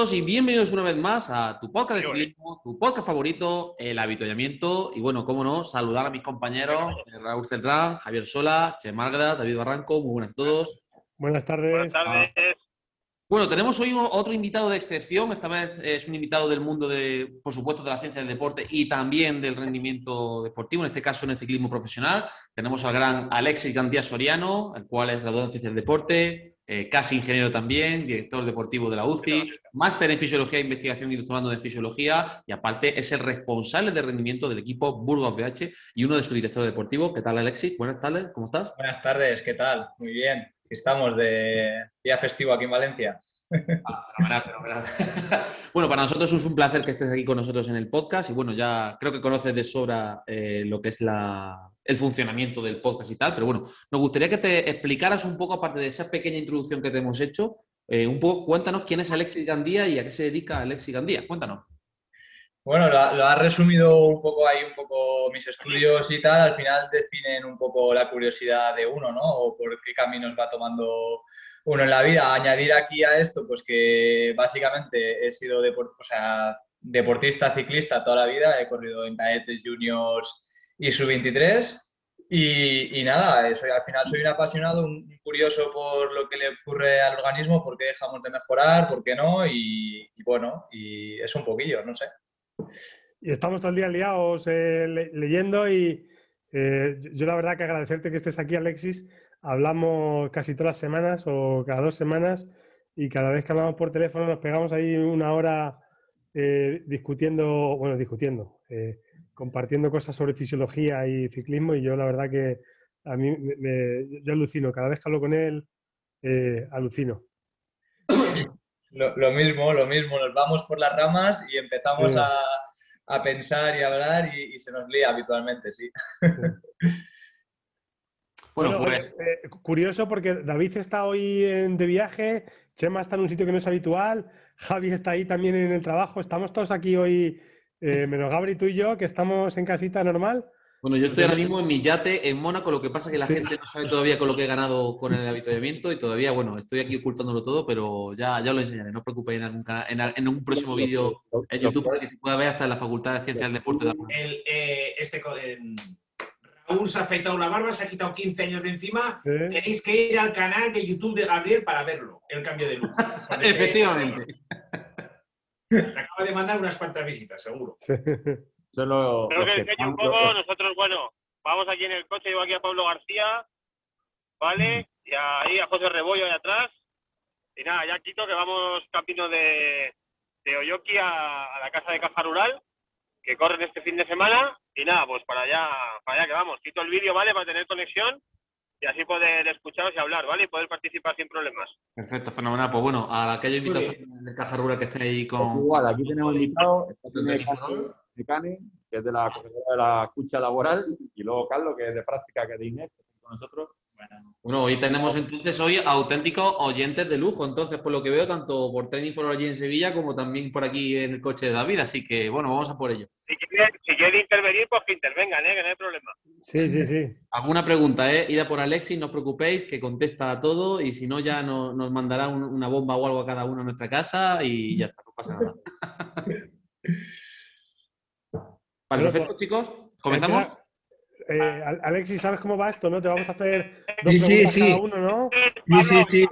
Todos y bienvenidos una vez más a tu podcast de ciclismo, tu podcast favorito, el habituallamiento. Y bueno, cómo no, saludar a mis compañeros, eh, Raúl Celtrán, Javier Sola, Che Margra, David Barranco. Muy buenas a todos. Buenas tardes. Buenas tardes. Bueno, tenemos hoy otro invitado de excepción. Esta vez es un invitado del mundo de, por supuesto, de la ciencia del deporte y también del rendimiento deportivo, en este caso en el ciclismo profesional. Tenemos al gran Alexis Gandía Soriano, el cual es graduado en ciencia del deporte, eh, casi ingeniero también, director deportivo de la UCI, máster en fisiología e investigación y doctorando en fisiología, y aparte es el responsable de rendimiento del equipo Burgos BH y uno de sus directores deportivos. ¿Qué tal, Alexis? Buenas tardes, ¿cómo estás? Buenas tardes, ¿qué tal? Muy bien. Estamos de día festivo aquí en Valencia. Ah, fenomenal, fenomenal. bueno, para nosotros es un placer que estés aquí con nosotros en el podcast y bueno, ya creo que conoces de sobra eh, lo que es la, el funcionamiento del podcast y tal, pero bueno, nos gustaría que te explicaras un poco, aparte de esa pequeña introducción que te hemos hecho, eh, un poco, cuéntanos quién es Alexis Gandía y a qué se dedica Alexis Gandía. Cuéntanos. Bueno, lo, has resumido un poco ahí, un poco mis estudios y tal, al final definen un poco la curiosidad de uno, ¿no? O por qué caminos va tomando uno en la vida. Añadir aquí a esto, pues que básicamente he sido deport deportista, ciclista toda la vida, he corrido en cadetes, juniors y sub-23. Y, y, nada, soy, al final soy un apasionado, un curioso por lo que le ocurre al organismo, por qué dejamos de mejorar, por qué no, y, bueno, y es un poquillo, no sé. Y estamos todo el día liados eh, le leyendo y eh, yo la verdad que agradecerte que estés aquí, Alexis. Hablamos casi todas las semanas o cada dos semanas y cada vez que hablamos por teléfono nos pegamos ahí una hora eh, discutiendo, bueno, discutiendo, eh, compartiendo cosas sobre fisiología y ciclismo y yo la verdad que a mí me, me, yo alucino, cada vez que hablo con él, alucino. Lo, lo, mismo, lo mismo, nos vamos por las ramas y empezamos sí. a, a, pensar y a hablar y, y, se nos lía habitualmente, sí. bueno, pues... Eh, curioso porque David está hoy en, de viaje, Chema está en un sitio que no es habitual, Javi está ahí también en el trabajo, estamos todos aquí hoy, eh, menos Gabri, tú y yo, que estamos en casita normal. Bueno, yo estoy ahora mismo en mi yate en Mónaco, lo que pasa es que la sí. gente no sabe todavía con lo que he ganado con el habituallamiento y todavía, bueno, estoy aquí ocultándolo todo, pero ya, ya lo enseñaré, no os preocupéis en, algún canal, en, en, un próximo vídeo en YouTube para que se pueda ver hasta en la Facultad de Ciencias del Deporte. De el, eh, este, eh, Raúl se ha afeitado la barba, se ha quitado 15 años de encima, ¿Eh? tenéis que ir al canal de YouTube de Gabriel para verlo, el cambio de look. Efectivamente. Te acaba de mandar unas cuantas visitas, seguro. Sí. Solo Creo que, un poco, nosotros, bueno, vamos aquí en el coche, llevo aquí a Pablo García, ¿vale? Y ahí a José Rebollo ahí atrás. Y nada, ya quito que vamos camino de, de Oyoki a, a, la casa de Caja Rural, que corren este fin de semana. Y nada, pues para allá, para allá que vamos. Quito el vídeo, ¿vale? Para tener conexión y así poder escucharos y hablar, ¿vale? Y poder participar sin problemas. Perfecto, fenomenal. Pues bueno, a aquellos invitados de Caja Rural que estén ahí con... Pues igual, aquí tenemos invitados, de Cani, que es de la corredora de la escucha laboral, y luego Carlos, que es de práctica, que es de Inés, que está con nosotros. Bueno, hoy tenemos entonces hoy auténticos oyentes de lujo, entonces por lo que veo, tanto por Training for allí en Sevilla como también por aquí en el coche de David, así que bueno, vamos a por ello. Si quiere, si quiere intervenir, pues que intervengan, ¿eh? que no hay problema. Sí, sí, sí. Alguna pregunta, ¿eh? Ida por Alexis, no os preocupéis, que contesta a todo y si no ya no, nos mandará un, una bomba o algo a cada uno a nuestra casa y ya está, no pasa nada. Vale, perfecto, chicos. ¿Comenzamos? Eh, Alexis, ¿sabes cómo va esto, no? Te vamos a hacer dos sí, preguntas sí, sí. cada uno, ¿no? Sí, sí, sí.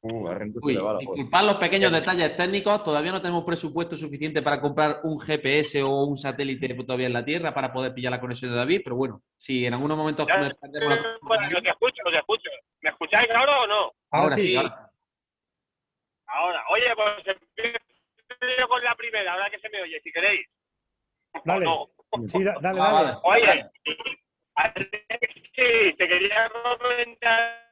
Uh, Uy, disculpad los pequeños detalles técnicos, todavía no tenemos presupuesto suficiente para comprar un GPS o un satélite todavía en la Tierra para poder pillar la conexión de David, pero bueno, si en algunos momentos... Ya, la... bueno, lo que escucho, lo que escucho. ¿Me escucháis ahora o no? Ahora, sí. Ahora. Ahora, oye, pues empiezo con la primera, ahora que se me oye, si queréis. Dale. No. Sí, da, dale, dale. Oye, sí, te quería comentar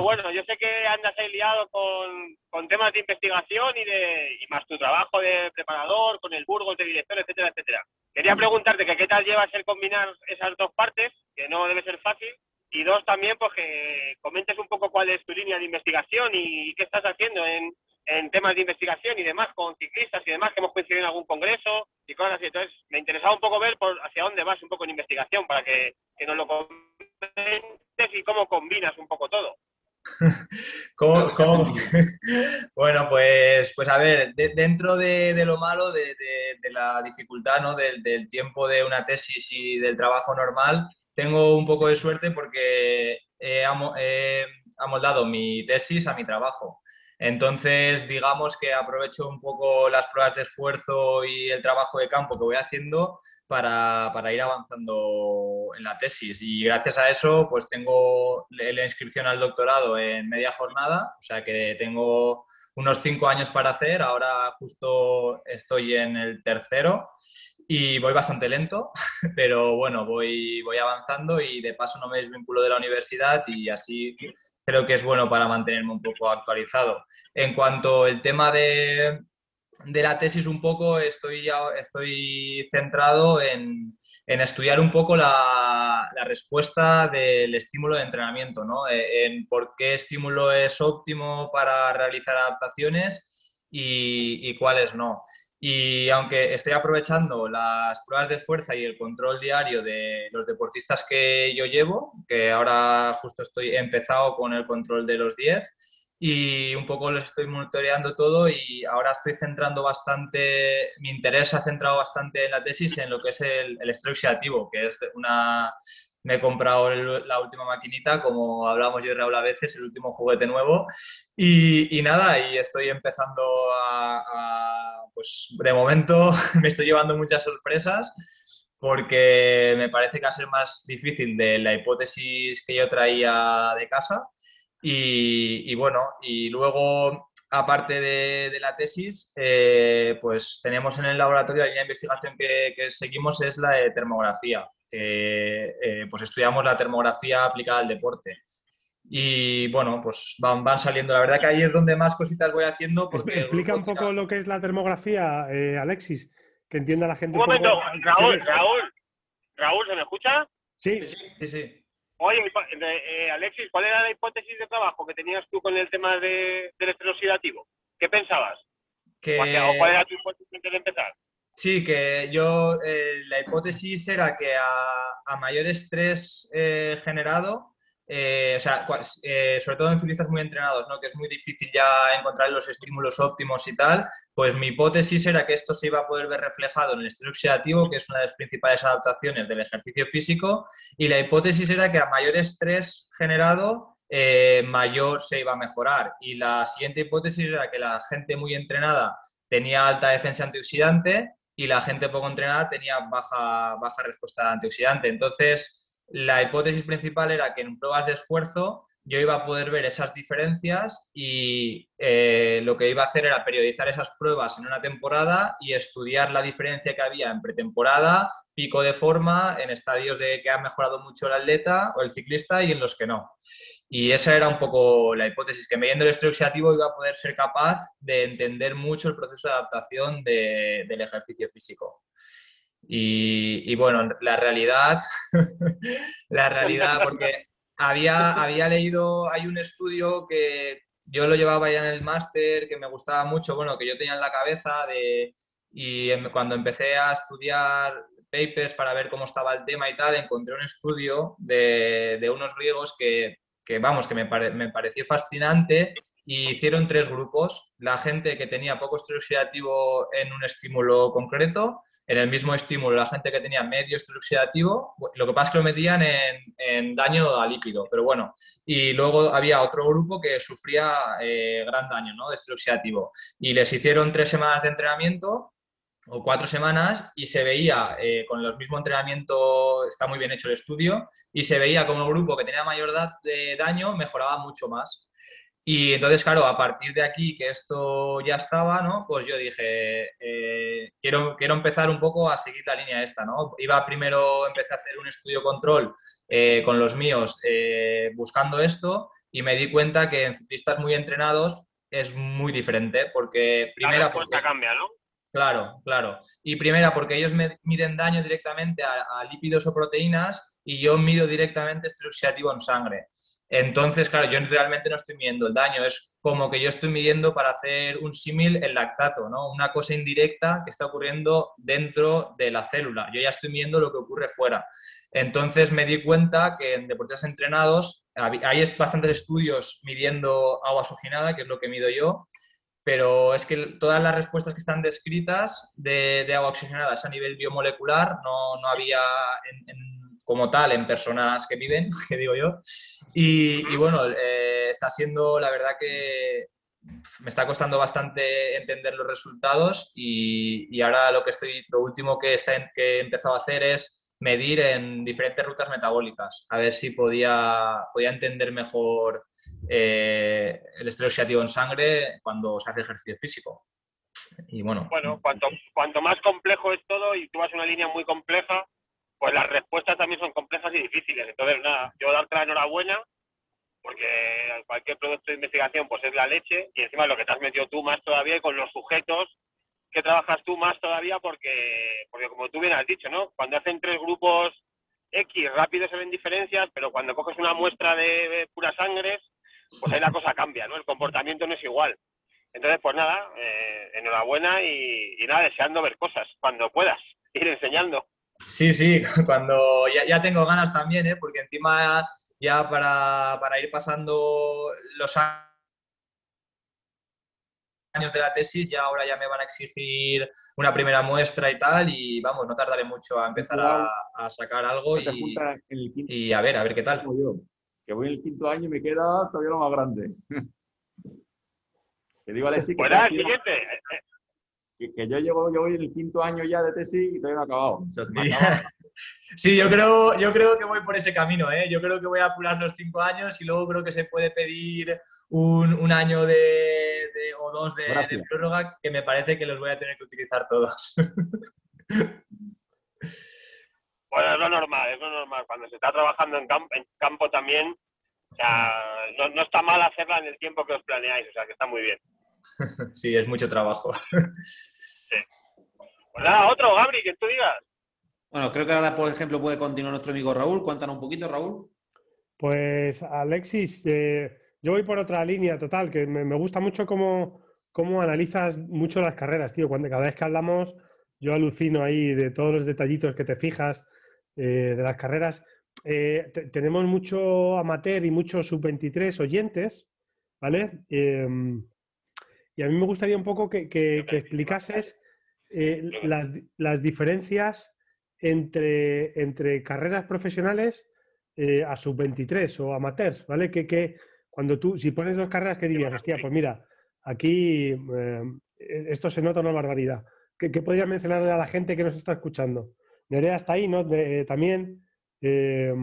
bueno, yo sé que andas ahí liado con, con temas de investigación y, de, y más tu trabajo de preparador, con el Burgos de director, etcétera, etcétera. Quería preguntarte que qué tal llevas el combinar esas dos partes, que no debe ser fácil, y dos también, pues que comentes un poco cuál es tu línea de investigación y qué estás haciendo en, en temas de investigación y demás, con ciclistas y demás, que hemos coincidido en algún congreso y cosas así. Entonces, me interesaba un poco ver por hacia dónde vas un poco en investigación para que, que nos lo comentes y cómo combinas un poco todo. ¿Cómo, cómo? bueno, pues, pues a ver, dentro de, de, lo malo, de, de, la dificultad ¿no? del, del tiempo de una tesis y del trabajo normal, tengo un poco de suerte porque he, he amoldado mi tesis a mi trabajo. Entonces, digamos que aprovecho un poco las pruebas de esfuerzo y el trabajo de campo que voy haciendo para, para, ir avanzando en la tesis. Y gracias a eso, pues tengo la inscripción al doctorado en media jornada, o sea que tengo unos cinco años para hacer, ahora justo estoy en el tercero y voy bastante lento, pero bueno, voy, voy avanzando y de paso no me desvinculo de la universidad y así creo que es bueno para mantenerme un poco actualizado. En cuanto al tema de, de la tesis, un poco estoy, ya, estoy centrado en, en estudiar un poco la, la, respuesta del estímulo de entrenamiento, ¿no? E, en por qué estímulo es óptimo para realizar adaptaciones y, y cuáles no. Y aunque estoy aprovechando las pruebas de fuerza y el control diario de los deportistas que yo llevo, que ahora justo estoy empezado con el control de los 10 y un poco les estoy monitoreando todo y ahora estoy centrando bastante, mi interés ha centrado bastante en la tesis en lo que es el, el estrés oxidativo, que es una, me he comprado la última maquinita, como hablamos yo y Raúl a veces, el último juguete nuevo. Y, y nada, y estoy empezando a, a, pues de momento me estoy llevando muchas sorpresas porque me parece que va a ser más difícil de la hipótesis que yo traía de casa. Y, y bueno, y luego, aparte de, de la tesis, eh, pues tenemos en el laboratorio la línea de investigación que, que seguimos es la de termografía que eh, pues estudiamos la termografía aplicada al deporte. Y bueno, pues van, van, saliendo. La verdad que ahí es donde más cositas voy haciendo. Porque Explica un poco lo que es la termografía, eh, Alexis, que entienda la gente. Un momento, poco... Raúl, Raúl, Raúl, ¿se me escucha? Sí, sí, sí. Oye, eh, Alexis, ¿cuál era la hipótesis de trabajo que tenías tú con el tema de, del estrés oxidativo? ¿Qué pensabas? Que... ¿O cuál era tu hipótesis antes de empezar? Sí, que yo, eh, la hipótesis era que a, a mayor estrés eh, generado, eh, o sea, sobre todo en ciclistas muy entrenados, ¿no? que es muy difícil ya encontrar los estímulos óptimos y tal, pues mi hipótesis era que esto se iba a poder ver reflejado en el estrés oxidativo, que es una de las principales adaptaciones del ejercicio físico, y la hipótesis era que a mayor estrés generado, mayor se iba a mejorar. Y la siguiente hipótesis era que la gente muy entrenada tenía alta defensa antioxidante y la gente poco entrenada tenía baja, baja respuesta antioxidante. Entonces, la hipótesis principal era que en pruebas de esfuerzo yo iba a poder ver esas diferencias y eh, lo que iba a hacer era periodizar esas pruebas en una temporada y estudiar la diferencia que había en pretemporada, pico de forma, en estadios de que ha mejorado mucho el atleta o el ciclista y en los que no. Y esa era un poco la hipótesis, que mediendo el estrés oxidativo iba a poder ser capaz de entender mucho el proceso de adaptación de, del ejercicio físico. Y, y, bueno, la realidad, la realidad, porque había, había leído, hay un estudio que yo lo llevaba ya en el máster, que me gustaba mucho, bueno, que yo tenía en la cabeza de, y cuando empecé a estudiar papers para ver cómo estaba el tema y tal, encontré un estudio de, de unos griegos que que vamos, que me, pare, me, pareció fascinante y hicieron tres grupos. La gente que tenía poco estrés oxidativo en un estímulo concreto, en el mismo estímulo la gente que tenía medio estrés oxidativo, lo que pasa es que lo metían en, daño a lípido, pero bueno. Y luego había otro grupo que sufría eh, gran daño ¿no? de estrés oxidativo. Y les hicieron tres semanas de entrenamiento o cuatro semanas y se veía eh, con el mismo entrenamiento, está muy bien hecho el estudio, y se veía como el grupo que tenía mayor daño mejoraba mucho más. Y entonces, claro, a partir de aquí que esto ya estaba, ¿no? Pues yo dije, eh, quiero, quiero empezar un poco a seguir la línea esta, ¿no? Iba primero, empecé a hacer un estudio control eh, con los míos buscando esto y me di cuenta que en ciclistas muy entrenados es muy diferente, porque primera... La porque, cambia, ¿no? Claro, claro. Y primera, porque ellos miden daño directamente a, lípidos o proteínas y yo mido directamente estrés oxidativo en sangre. Entonces, claro, yo realmente no estoy midiendo el daño, es como que yo estoy midiendo para hacer un símil el lactato, ¿no? Una cosa indirecta que está ocurriendo dentro de la célula. Yo ya estoy midiendo lo que ocurre fuera. Entonces me di cuenta que en deportistas entrenados hay bastantes estudios midiendo agua oxigenada, que es lo que mido yo, pero es que todas las respuestas que están descritas de, agua oxigenada es a nivel biomolecular, no, no había como tal en personas que viven, que digo yo. Y, bueno, eh, está siendo, la verdad que me está costando bastante entender los resultados y, y ahora lo que estoy, lo último que, está, que he empezado a hacer es medir en diferentes rutas metabólicas, a ver si podía, podía entender mejor eh, el estrés oxidativo en sangre cuando se hace ejercicio físico. Y bueno. Bueno, cuanto, cuanto más complejo es todo y tú vas una línea muy compleja, pues las respuestas también son complejas y difíciles. Entonces, nada, yo darte la enhorabuena porque cualquier producto de investigación pues es la leche y encima lo que te has metido tú más todavía con los sujetos que trabajas tú más todavía porque, porque como tú bien has dicho, ¿no? Cuando hacen tres grupos X, rápido se ven diferencias, pero cuando coges una muestra de, puras sangres, pues ahí la cosa cambia, ¿no? El comportamiento no es igual. Entonces, pues nada, eh, enhorabuena y, nada, deseando ver cosas cuando puedas, ir enseñando. Sí, sí, cuando ya, ya tengo ganas también, ¿eh? Porque encima ya para, para ir pasando los años años de la tesis, ya ahora ya me van a exigir una primera muestra y tal, y vamos, no tardaré mucho a empezar a, sacar algo y, a ver, a ver qué tal. Que voy en el quinto año y me queda todavía lo más grande. que digo a que, pues que, yo, llevo, yo voy en el quinto año ya de tesis y todavía no he acabado. Sí, yo creo, yo creo que voy por ese camino, ¿eh? Yo creo que voy a apurar los cinco años y luego creo que se puede pedir un, año de, o dos de, prórroga que me parece que los voy a tener que utilizar todos. Bueno, es lo normal, es lo normal. Cuando se está trabajando en campo, en campo también, o sea, no, está mal hacerla en el tiempo que os planeáis, o sea, que está muy bien. Sí, es mucho trabajo. Sí. Pues nada, otro, Gabri, que tú digas. Bueno, creo que ahora, por ejemplo, puede continuar nuestro amigo Raúl. Cuéntanos un poquito, Raúl. Pues, Alexis, eh, yo voy por otra línea total, que me, gusta mucho cómo, cómo, analizas mucho las carreras, tío. Cuando cada vez que hablamos, yo alucino ahí de todos los detallitos que te fijas eh, de las carreras. Eh, tenemos mucho amateur y mucho sub-23 oyentes, ¿vale? Em, y a mí me gustaría un poco que, explicases las, las diferencias entre, entre carreras profesionales eh, a sub-23 o amateurs, ¿vale? Que, que, cuando tú, si pones dos carreras, ¿qué dirías? Hostia, pues mira, aquí eh, esto se nota una barbaridad. ¿Qué, qué podrías mencionarle a la gente que nos está escuchando? Nerea está ahí, ¿no? también. Eh,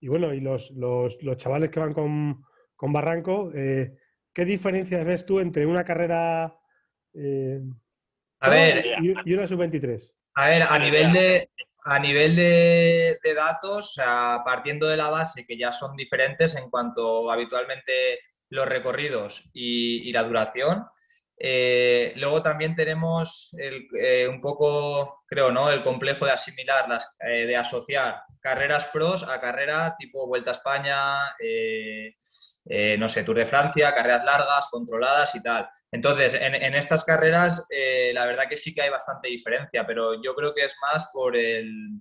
y bueno, y los, los, los, chavales que van con, con Barranco, ¿qué diferencias ves tú entre una carrera a ver, y, una sub-23? A ver, a nivel de, a nivel de, datos, partiendo de la base que ya son diferentes en cuanto habitualmente los recorridos y, la duración, eh, luego también tenemos eh, un poco, creo, ¿no? El complejo de asimilar, eh, de asociar carreras pros a carrera tipo Vuelta a España, no sé, Tour de Francia, carreras largas, controladas y tal. Entonces, en, estas carreras, la verdad que sí que hay bastante diferencia, pero yo creo que es más por el,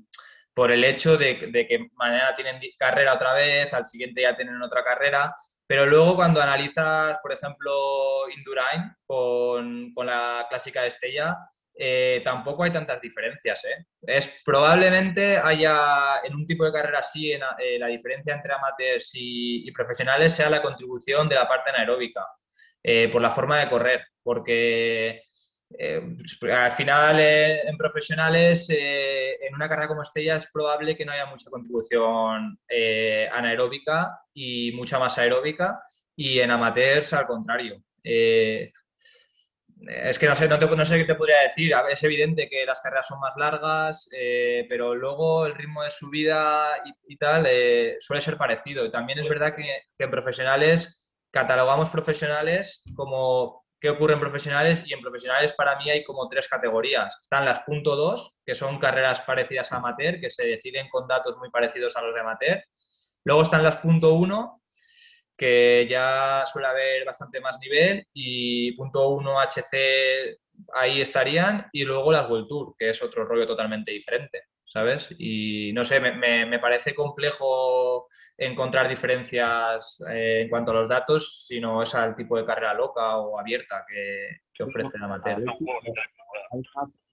por el hecho de, que mañana tienen carrera otra vez, al siguiente ya tienen otra carrera, pero luego cuando analizas, por ejemplo, Indurain con, la clásica Estella, eh, tampoco hay tantas diferencias. ¿eh? Es, probablemente haya en un tipo de carrera así, en, la diferencia entre amateurs y, y, profesionales sea la contribución de la parte anaeróbica. Eh, por la forma de correr, porque eh, al final eh, en profesionales, en una carrera como Estella es probable que no haya mucha contribución anaeróbica y mucha más aeróbica, y en amateurs al contrario. es que no sé, no, sé qué te podría decir. Es evidente que las carreras son más largas, eh, pero luego el ritmo de subida y, tal eh, suele ser parecido. Y también es verdad que, en profesionales catalogamos profesionales como qué ocurre en profesionales y en profesionales para mí hay como tres categorías. Están las punto dos, que son carreras parecidas a amateur, que se deciden con datos muy parecidos a los de amateur. Luego están las punto uno, que ya suele haber bastante más nivel y punto 1 HC ahí estarían y luego las World Tour, que es otro rollo totalmente diferente, ¿sabes? Y no sé, me, me, parece complejo encontrar diferencias eh, en cuanto a los datos, si no es al tipo de carrera loca o abierta que, que ofrece la materia. Hay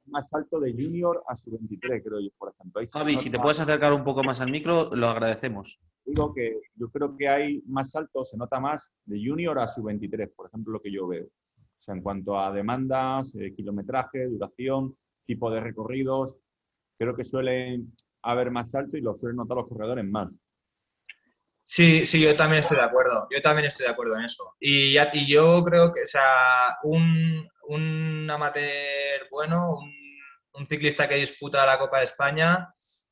más, alto de junior a su 23, creo yo, por ejemplo. Javi, si te puedes acercar un poco más al micro, lo agradecemos digo que yo creo que hay más salto, se nota más de junior a sub-23, por ejemplo, lo que yo veo. O sea, en cuanto a demandas, eh, kilometraje, duración, tipo de recorridos, creo que suele haber más salto y lo suelen notar los corredores más. Sí, sí, yo también estoy de acuerdo. Yo también estoy de acuerdo en eso. Y, y yo creo que, o sea, un, un amateur bueno, un, un, ciclista que disputa la Copa de España,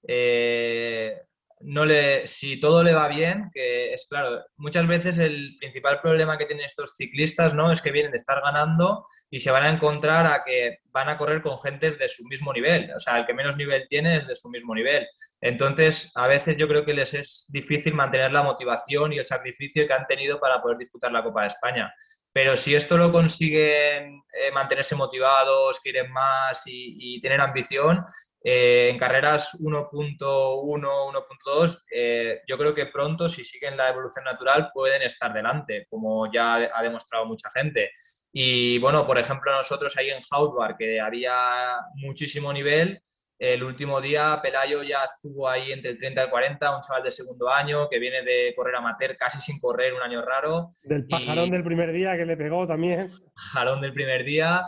eh, no le, si todo le va bien, que es claro, muchas veces el principal problema que tienen estos ciclistas ¿no? es que vienen de estar ganando y se van a encontrar a que van a correr con gentes de su mismo nivel. O sea, el que menos nivel tiene es de su mismo nivel. Entonces, a veces yo creo que les es difícil mantener la motivación y el sacrificio que han tenido para poder disputar la Copa de España. Pero si esto lo consiguen eh, mantenerse motivados, quieren más y, y tener ambición, eh, en carreras 1.1, 1.2, eh, yo creo que pronto, si siguen la evolución natural, pueden estar delante, como ya ha demostrado mucha gente. Y bueno, por ejemplo, nosotros ahí en Houtbar, que había muchísimo nivel, el último día Pelayo ya estuvo ahí entre el 30 y el 40, un chaval de segundo año que viene de correr amateur casi sin correr, un año raro. Del pajarón del primer día que le pegó también. Pajarón del primer día.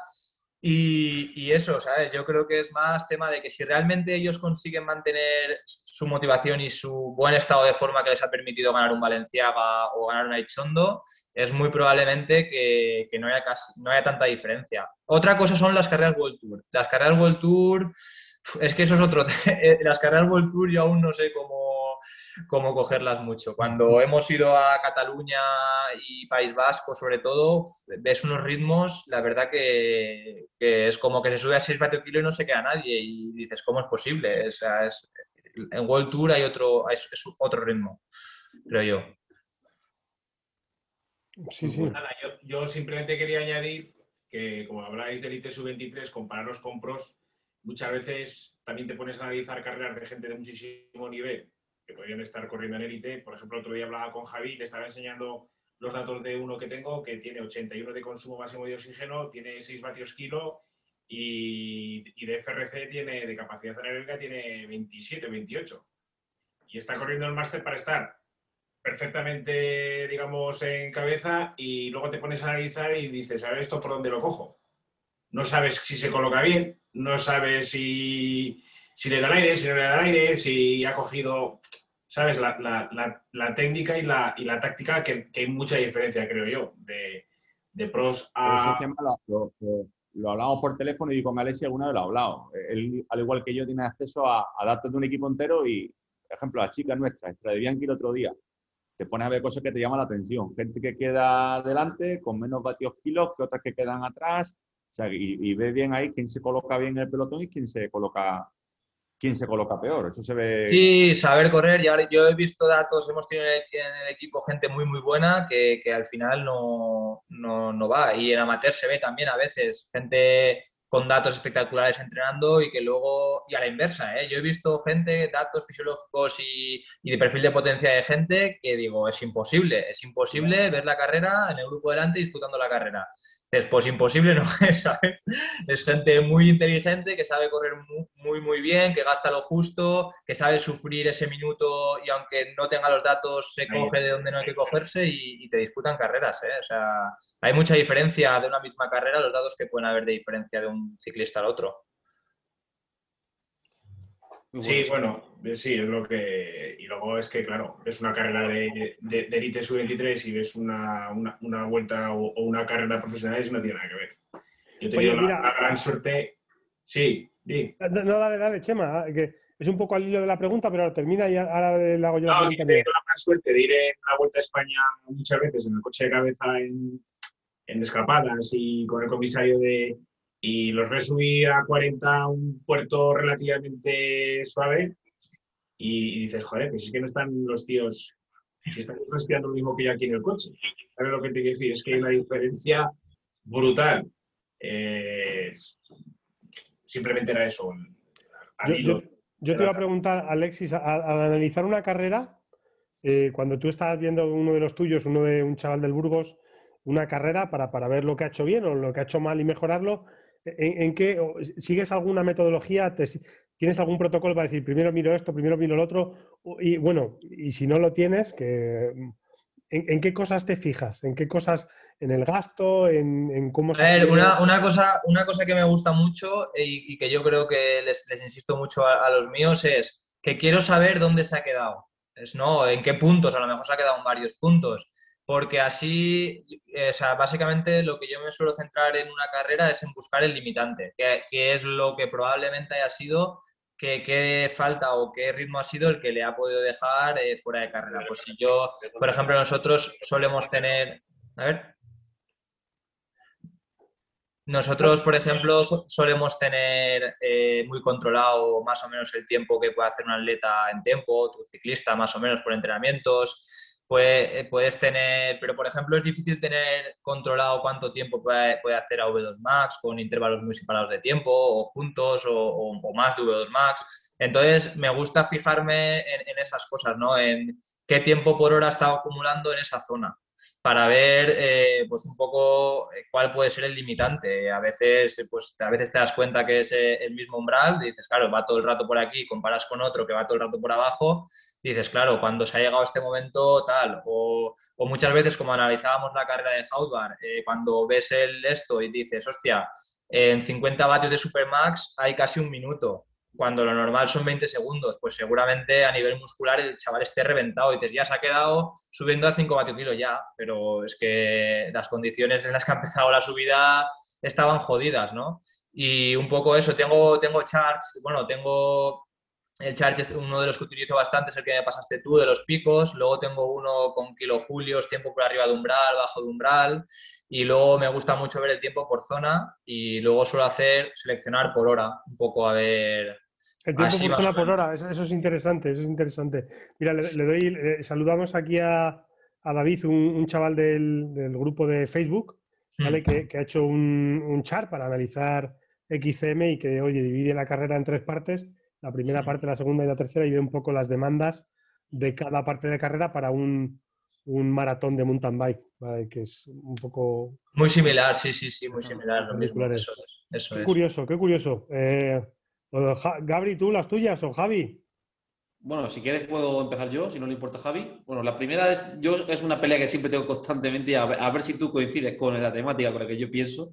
Y, eso, ¿sabes? Yo creo que es más tema de que si realmente ellos consiguen mantener su motivación y su buen estado de forma que les ha permitido ganar un Valenciaga o ganar un Aichondo, es muy probablemente que, no, haya no haya tanta diferencia. Otra cosa son las carreras World Tour. Las carreras World Tour, es que eso es otro. las carreras World Tour yo aún no sé cómo cómo cogerlas mucho. Cuando hemos ido a Cataluña y País Vasco, sobre todo, ves unos ritmos, la verdad que, es como que se sube a 6 vatios kilo y no se queda nadie. Y dices, ¿cómo es posible? en World Tour hay otro, es, otro ritmo, creo yo. Sí, sí. yo, yo, simplemente quería añadir que, como habláis de Elite Sub-23, compararlos con pros, muchas veces también te pones a analizar carreras de gente de muchísimo nivel que podrían estar corriendo en élite. Por ejemplo, otro día hablaba con Javi, le estaba enseñando los datos de uno que tengo, que tiene 81 de consumo máximo de oxígeno, tiene 6 vatios kilo y, de FRC tiene, de capacidad anaeróbica, tiene 27, 28. Y está corriendo el máster para estar perfectamente, digamos, en cabeza y luego te pones a analizar y dices, a ver esto por dónde lo cojo. No sabes si se coloca bien, no sabes si, si le da el aire, si no le da el aire, si ha cogido, ¿sabes? La, técnica y la, y la táctica, que, hay mucha diferencia, creo yo, de, pros a... Lo, hablamos por teléfono y con Alessia alguna vez lo ha hablado. Él, al igual que yo, tiene acceso a, datos de un equipo entero y, por ejemplo, la chica nuestra, extra de Bianchi el otro día, te pones a ver cosas que te llaman la atención. Gente que queda delante con menos vatios kilos que otras que quedan atrás. O sea, y, y ves bien ahí quién se coloca bien en el pelotón y quién se coloca quién se coloca peor. Eso se ve. Sí, saber correr. Ya, yo he visto datos, hemos tenido en el equipo gente muy, muy buena que, que al final no, no, no, va. Y en amateur se ve también a veces gente con datos espectaculares entrenando y que luego, y a la inversa, ¿eh? yo he visto gente, datos fisiológicos y, y, de perfil de potencia de gente que digo, es imposible, es imposible ver la carrera en el grupo delante disputando la carrera. Es pues imposible no es, ¿sabes? Es gente muy inteligente que sabe correr muy, muy bien, que gasta lo justo, que sabe sufrir ese minuto y aunque no tenga los datos se coge de donde no hay que cogerse y, te disputan carreras, ¿eh? O sea, hay mucha diferencia de una misma carrera, los datos que pueden haber de diferencia de un ciclista al otro. Sí, bueno, sí, es lo que. Y luego es que, claro, es una carrera de, de, de Elite Sub-23 y ves una, una, vuelta o, una carrera profesional y no tiene nada que ver. Yo he tenido la, gran suerte. Sí, di. No, dale, dale, Chema, ah, que es un poco al hilo de la pregunta, pero termina y ahora le hago yo la pregunta. Yo he tenido la gran suerte de ir en la Vuelta a España muchas veces en el coche de cabeza en, en escapadas y con el comisario de. Y los ves subir a 40 a un puerto relativamente suave y, dices, joder, pues es que no están los tíos, si están respirando lo mismo que yo aquí en el coche. ¿Sabes lo que te quiero decir? Es que hay una diferencia brutal. Eh, simplemente era eso. Yo, te iba a preguntar, Alexis, al analizar una carrera, eh, cuando tú estabas viendo uno de los tuyos, uno de un chaval del Burgos, una carrera para, para ver lo que ha hecho bien o lo que ha hecho mal y mejorarlo, ¿en, qué sigues alguna metodología? Te, ¿Tienes algún protocolo para decir primero miro esto, primero miro lo otro? Y bueno, y si no lo tienes, que, ¿en, qué cosas te fijas? ¿En qué cosas? ¿En el gasto? ¿En, cómo se.? A ver, una, cosa, una cosa que me gusta mucho y, que yo creo que les, insisto mucho a, los míos es que quiero saber dónde se ha quedado. Es no, en qué puntos, a lo mejor se ha quedado en varios puntos porque así, o sea, básicamente lo que yo me suelo centrar en una carrera es en buscar el limitante, que, que, es lo que probablemente haya sido qué, falta o qué ritmo ha sido el que le ha podido dejar eh, fuera de carrera. Pues si yo, por ejemplo, nosotros solemos tener, a ver, nosotros, por ejemplo, solemos tener eh, muy controlado más o menos el tiempo que puede hacer un atleta en tiempo, tu ciclista más o menos por entrenamientos. Eh, puedes tener, pero por ejemplo es difícil tener controlado cuánto tiempo puede, puede hacer a V2 Max con intervalos muy separados de tiempo o juntos o, más de V2 Max. Entonces me gusta fijarme en, en, esas cosas, ¿no? En qué tiempo por hora está acumulando en esa zona para ver eh, pues un poco eh, cuál puede ser el limitante. A veces, pues, a veces te das cuenta que es eh, el mismo umbral, dices, claro, va todo el rato por aquí, comparas con otro que va todo el rato por abajo, dices, claro, cuando se ha llegado este momento tal, o, o muchas veces como analizábamos la carrera de Hautbar, cuando ves el esto y dices, hostia, en 50 vatios de Supermax hay casi un minuto cuando lo normal son 20 segundos, pues seguramente a nivel muscular el chaval esté reventado. Y dices, ya se ha quedado subiendo a 5 vatios kilo ya, pero es que las condiciones en las que ha empezado la subida estaban jodidas, ¿no? Y un poco eso, tengo, tengo charts, bueno, tengo el chart, uno de los que utilizo bastante es el que me pasaste tú, de los picos, luego tengo uno con kilojulios, tiempo por arriba de umbral, bajo de umbral, y luego me gusta mucho ver el tiempo por zona y luego suelo hacer seleccionar por hora, un poco a ver el tiempo funciona por hora, eso, es interesante, eso es interesante. Mira, le, doy, saludamos aquí a, David, un, chaval del, grupo de Facebook, ¿vale? Hmm. Que, ha hecho un, un, chart para analizar XCM y que, oye, divide la carrera en tres partes, la primera parte, la segunda y la tercera, y ve un poco las demandas de cada parte de carrera para un, maratón de mountain bike, que es un poco... Muy similar, sí, sí, sí, muy similar. Lo mismo, eso, eso qué curioso, qué curioso. Eh, Gabri, ¿tú las tuyas o Javi? Bueno, si quieres puedo empezar yo, si no le importa a Javi. Bueno, la primera es, yo es una pelea que siempre tengo constantemente, a ver, si tú coincides con la temática con la que yo pienso.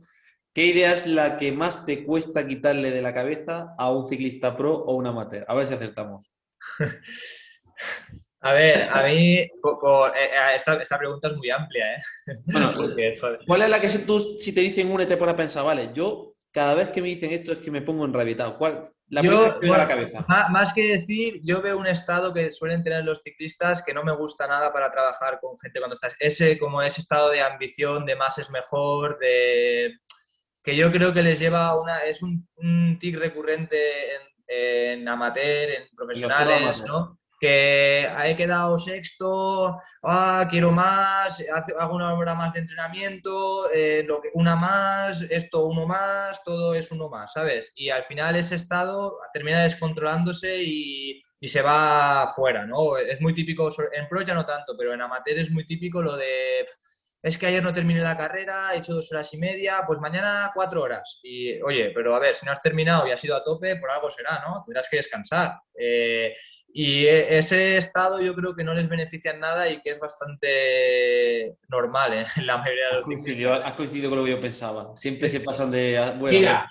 ¿Qué idea es la que más te cuesta quitarle de la cabeza a un ciclista pro o un amateur? A ver si acertamos. A ver, a mí eh, eh, esta, pregunta es muy amplia, ¿eh? Bueno, ¿cuál es la que tú, si te dicen una y te pones a pensar, vale, yo cada vez que me dicen esto es que me pongo enrabietado. ¿Cuál? La yo, la cabeza. Más, que decir, yo veo un estado que suelen tener los ciclistas que no me gusta nada para trabajar con gente cuando estás. Ese, como ese estado de ambición, de más es mejor, de que yo creo que les lleva una. Es un, tic recurrente en, en amateur, en profesionales, ¿no? Que he quedado sexto, ah, quiero más, hago una hora más de entrenamiento, eh, una más, esto uno más, todo es uno más, ¿sabes? Y al final ese estado termina descontrolándose y, y se va fuera, ¿no? Es muy típico, en pro ya no tanto, pero en amateur es muy típico lo de es que ayer no terminé la carrera, he hecho dos horas y media, pues mañana cuatro horas. Y oye, pero a ver, si no has terminado y has ido a tope, por algo será, ¿no? Tendrás que descansar. Eh, y e, ese estado yo creo que no les beneficia en nada y que es bastante normal ¿eh? en la mayoría de los coincidido, Has coincidido con lo que yo pensaba. Siempre se pasan de... Ah, Mira,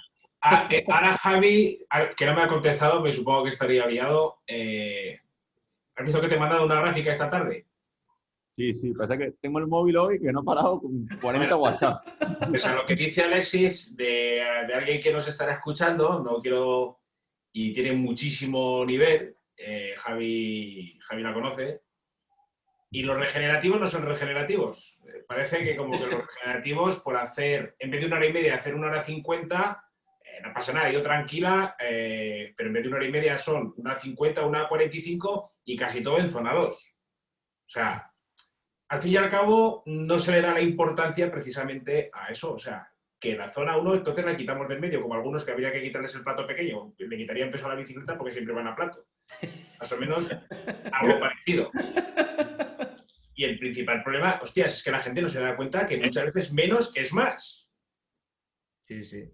eh, ahora Javi, que no me ha contestado, me supongo que estaría liado. ¿Has visto que te he mandado una gráfica esta tarde? Sí, sí, pasa que tengo el móvil hoy que no he parado con 40 WhatsApp. Pues a lo que dice Alexis, de, de alguien que nos estará escuchando, no quiero. y tiene muchísimo nivel, eh, Javi, Javi la conoce, y los regenerativos no son regenerativos. Eh, Parece que como que los regenerativos, por hacer, en vez de una hora y media, hacer una hora cincuenta, eh, no pasa nada, yo tranquila, eh, pero en vez de una hora y media son una cincuenta, una cuarenta y cinco y casi todo en zona 2. O sea, al fin y al cabo, no se le da la importancia precisamente a eso. O sea, que la zona 1 entonces la quitamos del medio, como algunos que habría que quitarles el plato pequeño, le quitarían peso a la bicicleta porque siempre van a plato. Más o menos algo parecido. Y el principal problema, hostias, es que la gente no se da cuenta que muchas veces menos es más. Sí, sí.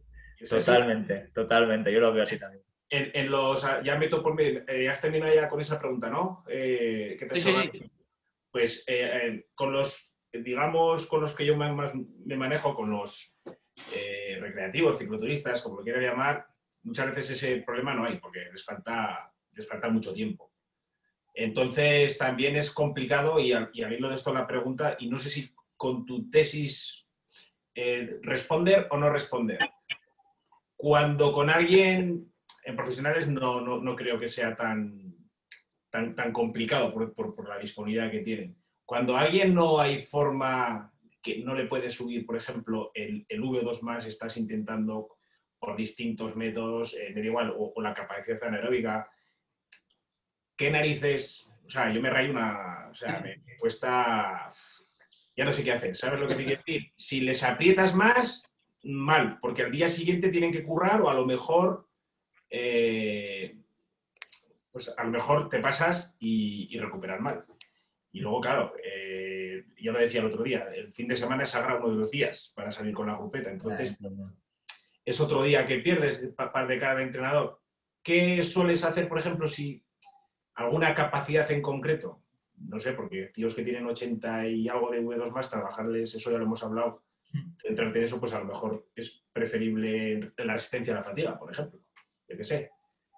Así. Totalmente, totalmente. Yo lo veo así también. En, en los, ya meto por medio, eh, has terminado ya con esa pregunta, ¿no? Eh, ¿qué te Sí, sí. Pues eh, eh, con los, digamos, con los que yo más, me manejo, con los eh, recreativos, cicloturistas, como lo quieran llamar, muchas veces ese problema no hay, porque les falta, les falta mucho tiempo. Entonces también es complicado, y al, y de esto la pregunta, y no sé si con tu tesis responder o no responder. Cuando con alguien, en profesionales no, no, no creo que sea tan, tan, complicado por, la disponibilidad que tienen. Cuando a alguien no hay forma que no le puede subir, por ejemplo, el, el V2 más, estás intentando por distintos métodos, eh, me da igual, o, la capacidad anaeróbica, ¿qué narices? O sea, yo me rayo una. O sea, me, me cuesta. Ya no sé qué hacer. ¿Sabes lo que te quiero decir? Si les aprietas más, mal, porque al día siguiente tienen que currar o a lo mejor. eh, pues a lo mejor te pasas y, y recuperar mal. Y luego, claro, eh, yo lo decía el otro día, el fin de semana es sagrado uno de los días para salir con la grupeta. Entonces, es otro día que pierdes pa- pa- de cara al entrenador. ¿Qué sueles hacer, por ejemplo, si alguna capacidad en concreto? No sé, porque tíos que tienen 80 y algo de V2 más, trabajarles, eso ya lo hemos hablado, centrarte en eso, pues a lo mejor es preferible la asistencia a la fatiga, por ejemplo. Yo qué sé.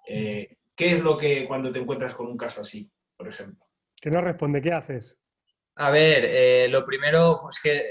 Eh, ¿Qué es lo que cuando te encuentras con un caso así, por ejemplo? Que no responde, ¿qué haces? A ver, eh, lo primero es que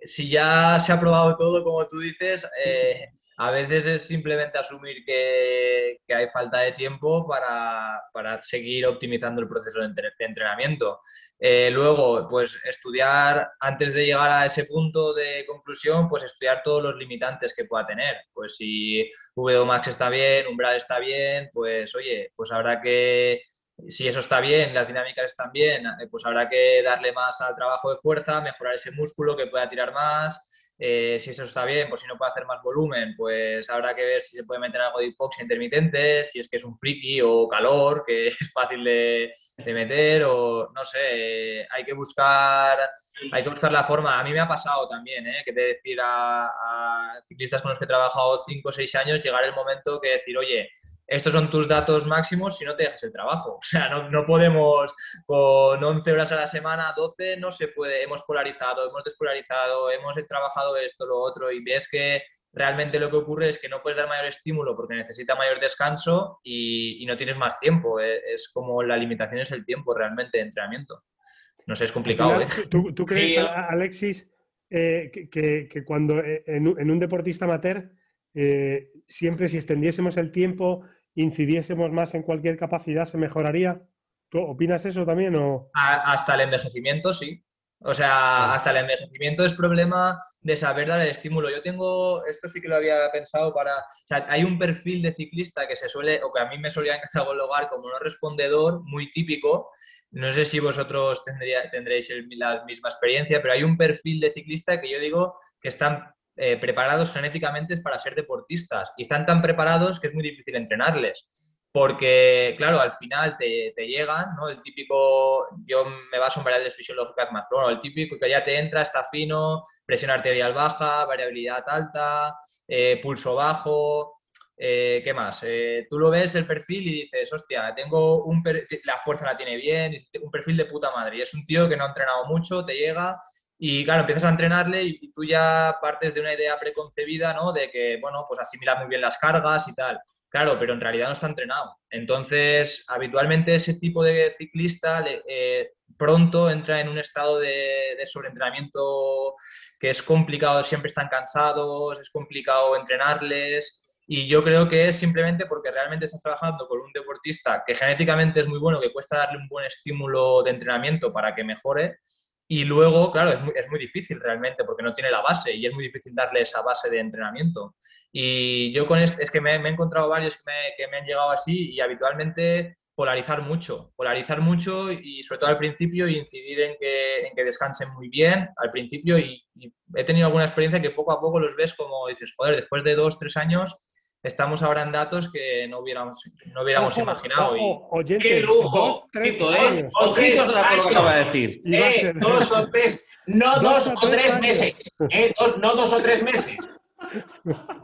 si ya se ha probado todo, como tú dices, eh, a veces es simplemente asumir que, hay falta de tiempo para, para seguir optimizando el proceso de, entre- de entrenamiento. Eh, luego, pues estudiar, antes de llegar a ese punto de conclusión, pues estudiar todos los limitantes que pueda tener. Pues si VO Max está bien, umbral está bien, pues oye, pues habrá que si eso está bien, las dinámicas están bien, eh, pues habrá que darle más al trabajo de fuerza, mejorar ese músculo que pueda tirar más. Eh, si eso está bien, pues si no puede hacer más volumen, pues habrá que ver si se puede meter algo de hipoxia intermitente, si es que es un friki o calor, que es fácil de, meter, o no sé, hay que buscar hay que buscar la forma. A mí me ha pasado también, ¿eh? que te decir a, a ciclistas con los que he trabajado 5 o 6 años, llegar el momento que decir, oye, estos son tus datos máximos si no te dejas el trabajo. O sea, no, no podemos con 11 horas a la semana, 12, no se puede. Hemos polarizado, hemos despolarizado, hemos trabajado esto, lo otro, y ves que realmente lo que ocurre es que no puedes dar mayor estímulo porque necesita mayor descanso y, y no tienes más tiempo. Es, es como la limitación es el tiempo realmente de entrenamiento. No sé, es complicado. final, ¿eh? ¿Tú, tú crees, Sí, Alexis, eh, que, que- que cuando eh, en, un- en un deportista amateur, eh, siempre si extendiésemos el tiempo, incidiésemos más en cualquier capacidad, se mejoraría? ¿Tú opinas eso también? O... A- hasta el envejecimiento, sí. O sea, hasta el envejecimiento es problema de saber dar el estímulo. Yo tengo, esto sí que lo había pensado para, o sea, hay un perfil de ciclista que se suele, o que a mí me solían catalogar como no respondedor, muy típico. No sé si vosotros tendría- tendréis el- la misma experiencia, pero hay un perfil de ciclista que yo digo que están eh, preparados genéticamente para ser deportistas y están tan preparados que es muy difícil entrenarles porque, claro, al final te, te llegan, ¿no? El típico, yo me baso en variables fisiológicas más, pero bueno, el típico que ya te entra, está fino, presión arterial baja, variabilidad alta, eh, pulso bajo, eh, ¿qué más? Eh, tú lo ves el perfil y dices, hostia, tengo un per- la fuerza la tiene bien, un perfil de puta madre, y es un tío que no ha entrenado mucho, te llega y claro, empiezas a entrenarle y, tú ya partes de una idea preconcebida, ¿no? De que, bueno, pues asimila muy bien las cargas y tal. Claro, pero en realidad no está entrenado. Entonces, habitualmente ese tipo de ciclista eh, pronto entra en un estado de, de, sobreentrenamiento que es complicado, siempre están cansados, es complicado entrenarles. Y yo creo que es simplemente porque realmente estás trabajando con un deportista que genéticamente es muy bueno, que cuesta darle un buen estímulo de entrenamiento para que mejore. Y luego, claro, es muy, es muy difícil realmente porque no tiene la base y es muy difícil darle esa base de entrenamiento. Y yo con este, es que me, he encontrado varios que me, que me, han llegado así y habitualmente polarizar mucho, polarizar mucho y sobre todo al principio incidir en que, en que descansen muy bien al principio y, y, he tenido alguna experiencia que poco a poco los ves como dices, joder, después de dos, tres años estamos ahora en datos que no hubiéramos, no hubiéramos ojo, imaginado. Ojo, oyentes, ¡Qué lujo! Dos, tres Ojito, ¿eh? años. Ojito con lo que acaba de decir. Y va a Eh, ser- dos o tres, no Dos dos, o tres meses. Eh, dos- no dos o tres meses.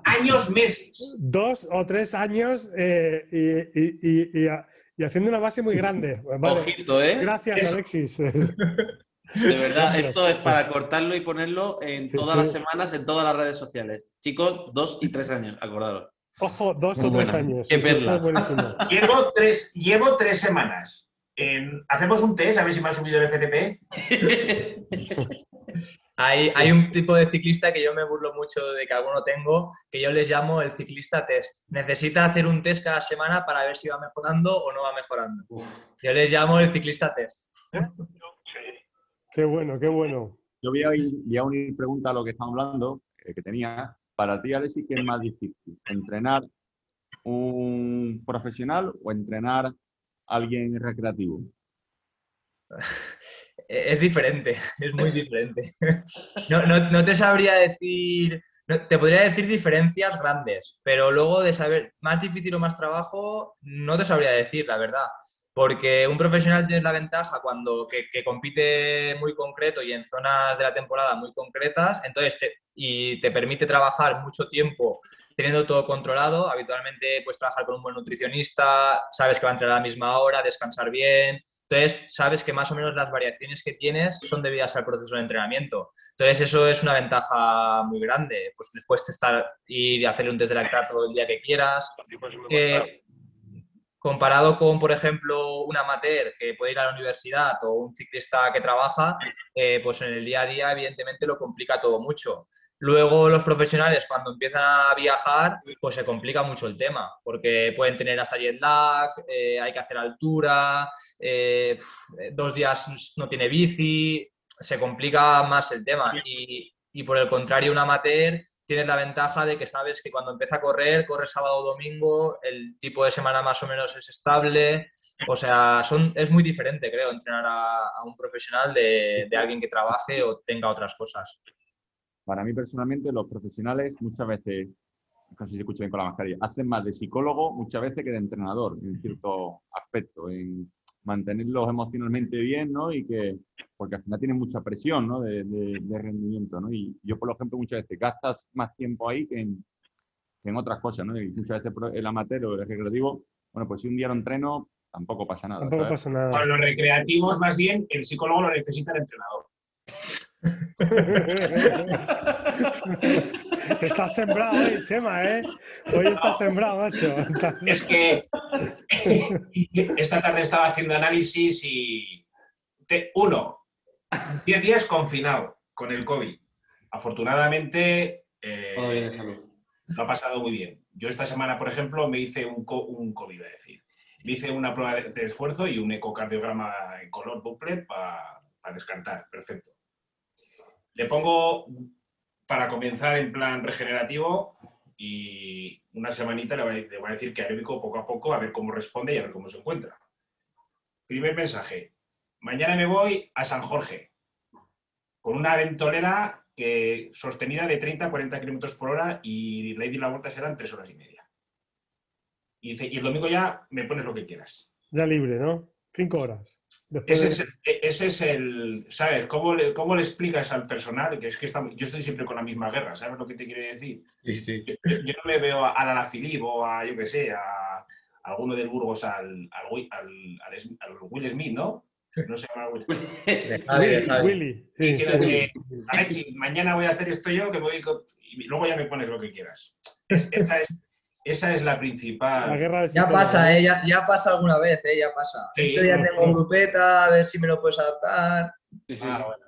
Años, meses. Dos o tres años eh, y, y- y- y a- y haciendo una base muy grande. Vale. Ojito, ¿eh? Gracias, Eso. Alexis. De verdad, esto es para cortarlo y ponerlo en Sí, todas sí. las semanas en todas las redes sociales. Chicos, dos y tres años, acordaros. Ojo, dos Muy o tres buena. años. Qué perla. Llevo tres, llevo tres semanas. Hacemos un test, a ver si me ha subido el FTP. Hay, hay un tipo de ciclista que yo me burlo mucho de que alguno tengo, que yo les llamo el ciclista test. Necesita hacer un test cada semana para ver si va mejorando o no va mejorando. Yo les llamo el ciclista test. Qué bueno, qué bueno. Yo voy a, ir- voy a unir pregunta a lo que estamos hablando, eh, que tenía. Para ti, Alexis, ¿qué es más difícil? ¿Entrenar un profesional o entrenar a alguien recreativo? Es diferente, es muy diferente. No, no- no te sabría decir, no- te podría decir diferencias grandes, pero luego de saber más difícil o más trabajo, no te sabría decir, la verdad. Porque un profesional tiene la ventaja cuando que, que compite muy concreto y en zonas de la temporada muy concretas, entonces te, y te permite trabajar mucho tiempo teniendo todo controlado. Habitualmente puedes trabajar con un buen nutricionista, sabes que va a entrar a la misma hora, descansar bien, entonces, sabes que más o menos las variaciones que tienes son debidas al proceso de entrenamiento. Entonces, eso es una ventaja muy grande. Pues después testar, ir y hacerle un test de lactato el día que quieras. Eh, comparado con, por ejemplo, un amateur que puede ir a la universidad o un ciclista que trabaja, eh, pues en el día a día, evidentemente, lo complica todo mucho. Luego los profesionales cuando empiezan a viajar, pues se complica mucho el tema, porque pueden tener hasta jet lag, eh, hay que hacer altura, eh, dos días no tiene bici, se complica más el tema. Y, y por el contrario, un amateur tienes la ventaja de que sabes que cuando empieza a correr, corre sábado o domingo, el tipo de semana más o menos es estable. O sea, son, es muy diferente, creo, entrenar a, un profesional de, alguien que trabaje o tenga otras cosas. Para mí, personalmente, los profesionales muchas veces, no sé si se escucha bien con la mascarilla, hacen más de psicólogo muchas veces que de entrenador, en cierto aspecto, mantenerlos emocionalmente bien, ¿no? Y que, porque al final tienen mucha presión, ¿no? De, de- de rendimiento, ¿no? Y yo, por ejemplo, muchas veces gastas más tiempo ahí que en, que en otras cosas, ¿no? Y muchas veces el amateur o el recreativo, bueno, pues si un día lo entreno, tampoco pasa nada. Tampoco ¿sabes? pasa nada. Para los recreativos, más bien, el psicólogo lo necesita el entrenador. Estás sembrado hoy, Chema, ¿eh? Hoy estás sembrado, macho. Estás- Es que esta tarde estaba haciendo análisis y te- uno, 10 días confinado con el COVID. Afortunadamente eh, Todo bien de salud. lo ha pasado muy bien. Yo esta semana, por ejemplo, me hice un, co- un COVID, a decir. Me hice una prueba de, de esfuerzo y un ecocardiograma en color bucle para descartar. Perfecto. Le pongo para comenzar en plan regenerativo y una semanita le voy, a- decir que aeróbico poco a poco, a ver cómo responde y a ver cómo se encuentra. Primer mensaje. Mañana me voy a San Jorge con una ventolera que, sostenida de 30 a 40 kilómetros por hora y la ida y la vuelta serán 3 horas y media. Y, dice, y el domingo ya me pones lo que quieras. Ya libre, ¿no? Cinco horas. Después Ese de- es, el- ese es el, ¿sabes? ¿Cómo le, ¿Cómo le explicas al personal? Que es que está- yo estoy siempre con la misma guerra, ¿sabes lo que te quiero decir? Sí, sí. Yo, no le veo a Alan Philip o a, yo qué sé, a, a alguno del Burgos, al, al, Wi- al- al Es- al Will Smith, ¿no? No se llama Will Willy, sí. diciéndote, Alexis, mañana voy a hacer esto yo, que voy con-". y luego ya me pones lo que quieras. Es- esta, es, esa es la principal. La guerra de Ya pasa, eh, ya, ya pasa alguna vez, eh, ya pasa. Sí, Esto ya no, tengo no. grupeta, a ver si me lo puedes adaptar. Sí, sí, Ah, sí. bueno.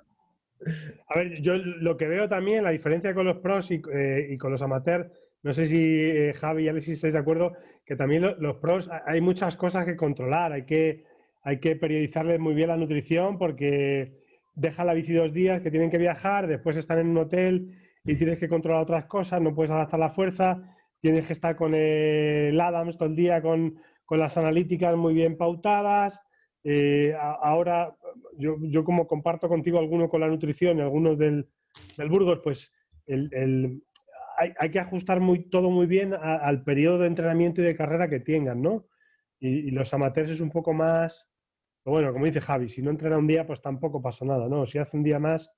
A ver, yo lo que veo también, la diferencia con los pros y, eh, y con los amateurs, no sé si eh, Javi y Alexis estáis de acuerdo, que también lo- los pros ha- hay muchas cosas que controlar, hay que, hay que periodizarles muy bien la nutrición porque dejan la bici dos días que tienen que viajar, después están en un hotel y tienes que controlar otras cosas, no puedes adaptar la fuerza, tienes que estar con el Adams todo el día con, con las analíticas muy bien pautadas. Eh, ahora, yo, yo como comparto contigo alguno con la nutrición y algunos del, del Burgos, pues el- el- hay, hay que ajustar muy, todo muy bien al periodo de entrenamiento y de carrera que tengan, ¿no? Y, y los amateurs es un poco más, bueno, como dice Javi, si no entrena un día, pues tampoco pasa nada, ¿no? Si hace un día más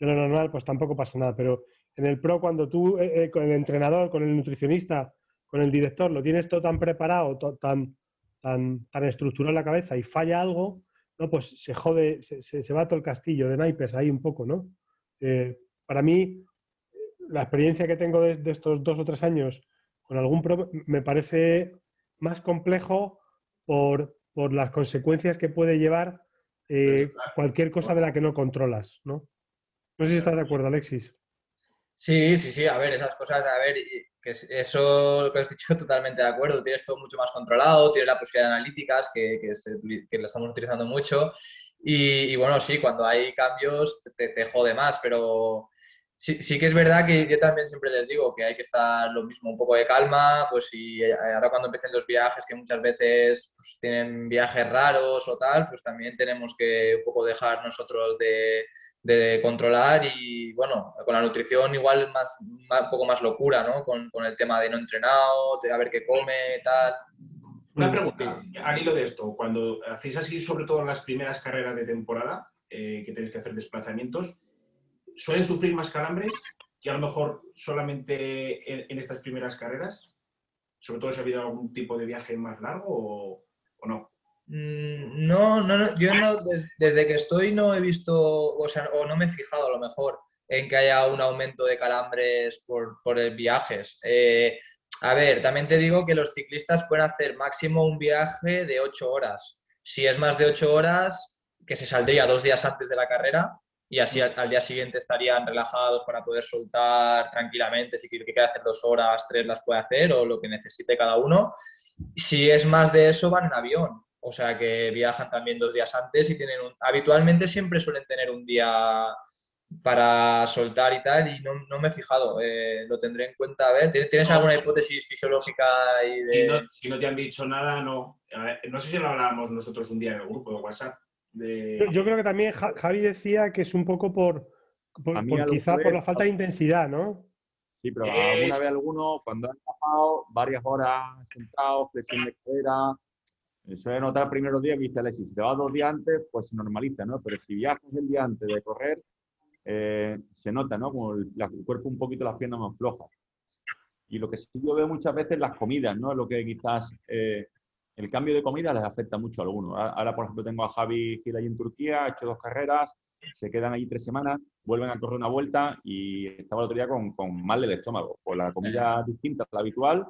de lo normal, pues tampoco pasa nada. Pero en el pro, cuando tú eh, eh, con el entrenador, con el nutricionista, con el director, lo tienes todo tan preparado, tan, tan, tan estructurado en la cabeza y falla algo, ¿no? Pues se jode, se, se- se va todo el castillo de naipes ahí un poco, ¿no? Eh, para mí, la experiencia que tengo de, de estos dos o tres años con algún pro me parece más complejo por, por las consecuencias que puede llevar eh, cualquier cosa de la que no controlas, ¿no? No sé si estás de acuerdo, Alexis. Sí, sí, sí, a ver, esas cosas, a ver, que es- eso que has dicho, totalmente de acuerdo. Tienes todo mucho más controlado, tienes la posibilidad de analíticas, que, que, se la estamos utilizando mucho. Y, bueno, sí, cuando hay cambios te, te jode más, pero sí, sí que es verdad que yo también siempre les digo que hay que estar lo mismo, un poco de calma, pues si eh, ahora cuando empiecen los viajes, que muchas veces pues, tienen viajes raros o tal, pues también tenemos que un poco dejar nosotros de, de controlar y bueno, con la nutrición igual más, más- un poco más locura, ¿no? Con, con el tema de no entrenado, de a ver qué come, tal. Una pregunta, al hilo de esto, cuando hacéis así, sobre todo en las primeras carreras de temporada, eh, que tenéis que hacer desplazamientos, ¿suelen sufrir más calambres que a lo mejor solamente en, en estas primeras carreras? Sobre todo si ha habido algún tipo de viaje más largo o, o no. Mm, No, no, no, yo no, des- desde que estoy no he visto, o sea, o no me he fijado a lo mejor en que haya un aumento de calambres por, por el viajes. Eh, a ver, también te digo que los ciclistas pueden hacer máximo un viaje de ocho horas. Si es más de ocho horas, que se saldría dos días antes de la carrera y así al, al día siguiente estarían relajados para poder soltar tranquilamente. Si quiere que quiere hacer dos horas, tres las puede hacer o lo que necesite cada uno. Si es más de eso, van en avión. O sea que viajan también dos días antes y tienen un... Habitualmente siempre suelen tener un día para soltar y tal, y no, no me he fijado. eh, lo tendré en cuenta. A ver, ¿tienes No. alguna hipótesis fisiológica y de... Si no, si no te han dicho nada, no. A ver, no sé si lo hablábamos nosotros un día en el grupo de WhatsApp. De... Yo, creo que también Ja- Javi decía que es un poco por, quizá fue- por la falta de intensidad, ¿no? Sí, pero Eh, alguna vez alguno, cuando han pasado varias horas sentados, flexión de cadera, eso es notar primeros días que dice Alexis, si te vas dos días antes, pues se normaliza, ¿no? Pero si viajas el día antes de correr, eh, se nota, ¿no? Como el, el cuerpo un poquito, las piernas más flojas. Y lo que sí yo veo muchas veces las comidas, ¿no? Lo que quizás eh, el cambio de comida les afecta mucho a algunos. Ahora, por ejemplo, tengo a Javi Gil ahí en Turquía, ha hecho dos carreras, se quedan ahí tres semanas, vuelven a correr una vuelta y estaba el otro día con, con mal del estómago. Pues la comida distinta a la habitual,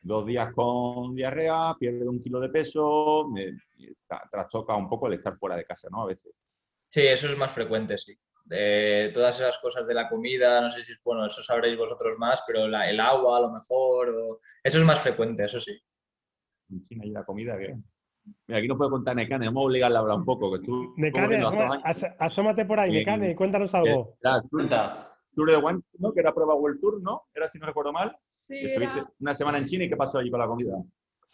dos días con diarrea, pierde un kilo de peso, me, tra- trastoca un poco el estar fuera de casa, ¿no? A veces. Sí, eso es más frecuente, sí. De todas esas cosas de la comida, no sé si es bueno, eso sabréis vosotros más, pero la- el agua a lo mejor, o- eso es más frecuente, eso sí. En China y la comida que... Mira, aquí nos puede contar Necane, vamos a obligarle a hablar un poco. Que tú, Necane, asoma- as- asómate por ahí. Necane, cuéntanos algo. Cuenta. Tour de One, ¿no? Que era prueba World Tour, ¿no? Era, si no recuerdo mal. Sí, Estuviste era, una semana en China y ¿qué pasó allí con la comida?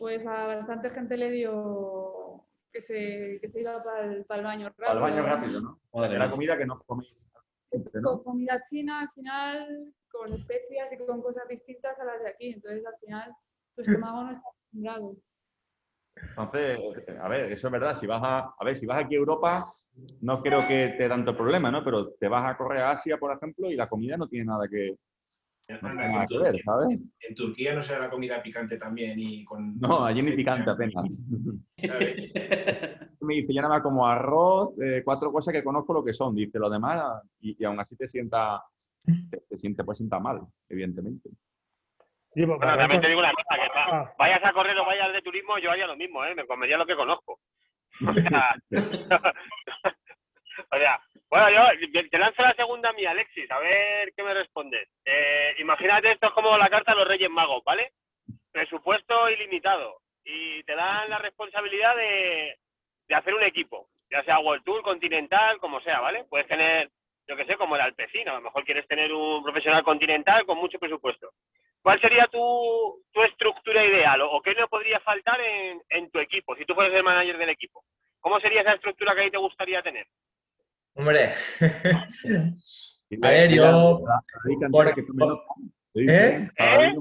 pues a bastante gente le dio que se, que se iba para el, para el baño rápido. Al baño rápido, ¿no? Madre Era comida que no coméis. Con ¿no? comida china al final, con especias y con cosas distintas a las de aquí. Entonces al final tu estómago no está acostumbrado. Entonces, a ver, eso es verdad. Si vas a, a ver, si vas aquí a Europa, no creo que te dé tanto problema, ¿no? Pero te vas a correr a Asia, por ejemplo, y la comida no tiene nada que, no nada que en, ver, Turquía, ¿sabes? en Turquía no será la comida picante también y con... No, allí ni picante apenas. ¿sabes? Me dice, ya nada más como arroz, eh, cuatro cosas que conozco lo que son. Dice, lo demás, y, y aún así te sienta, te, te siente, pues sienta mal, evidentemente. Digo, Bueno, también te digo una cosa, que va- Ah. vayas a correr o vayas de turismo, yo haría lo mismo, ¿eh? Me comería lo que conozco. O sea, o sea, bueno, yo te lanzo la segunda mía, Alexis, a ver qué me respondes. Eh, imagínate, esto es como la carta a los Reyes Magos, ¿vale? Presupuesto ilimitado. Y te dan la responsabilidad de, de hacer un equipo, ya sea World Tour, Continental, como sea, ¿vale? Puedes tener, yo que sé, como el Alpecin, a lo mejor quieres tener un profesional continental con mucho presupuesto. ¿Cuál sería tu, tu estructura ideal o, qué no podría faltar en, en tu equipo, si tú fueres el manager del equipo? ¿Cómo sería esa estructura que a ti te gustaría tener? Hombre, A ver, yo- por- que tome nota. ¿Eh? David,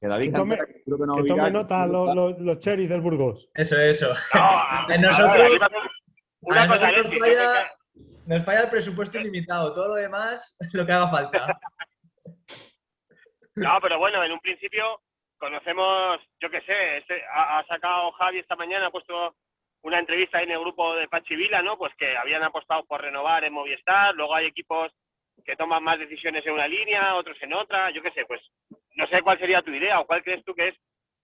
Que David Que tome- Cantera, que creo que no Que tome nota no los, los, los cherries del Burgos. eso, eso. No, nosotros- ver, una a cosa, nosotros falla- Nos falla el presupuesto ilimitado, todo lo demás es lo que haga falta. No, pero bueno, en un principio conocemos, yo qué sé, este- ha, ha sacado Javi esta mañana, ha puesto una entrevista en el grupo de Pachi Vila, ¿no? Pues que habían apostado por renovar en Movistar, luego hay equipos que toman más decisiones en una línea, otros en otra, yo qué sé, pues no sé cuál sería tu idea o cuál crees tú que es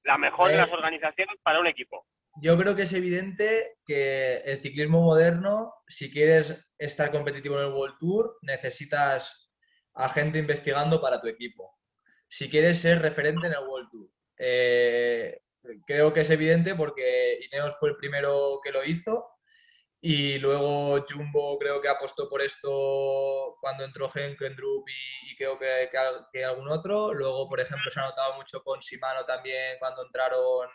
la mejor de las organizaciones para un equipo. Yo creo que es evidente que el ciclismo moderno, si quieres estar competitivo en el World Tour, necesitas a gente investigando para tu equipo. Si quieres ser referente en el World Tour. Eh, creo que es evidente porque Ineos fue el primero que lo hizo y luego Jumbo creo que apostó por esto cuando entró Henkendrup y, y creo que, que que algún otro. Luego, por ejemplo, se ha notado mucho con Shimano también cuando entraron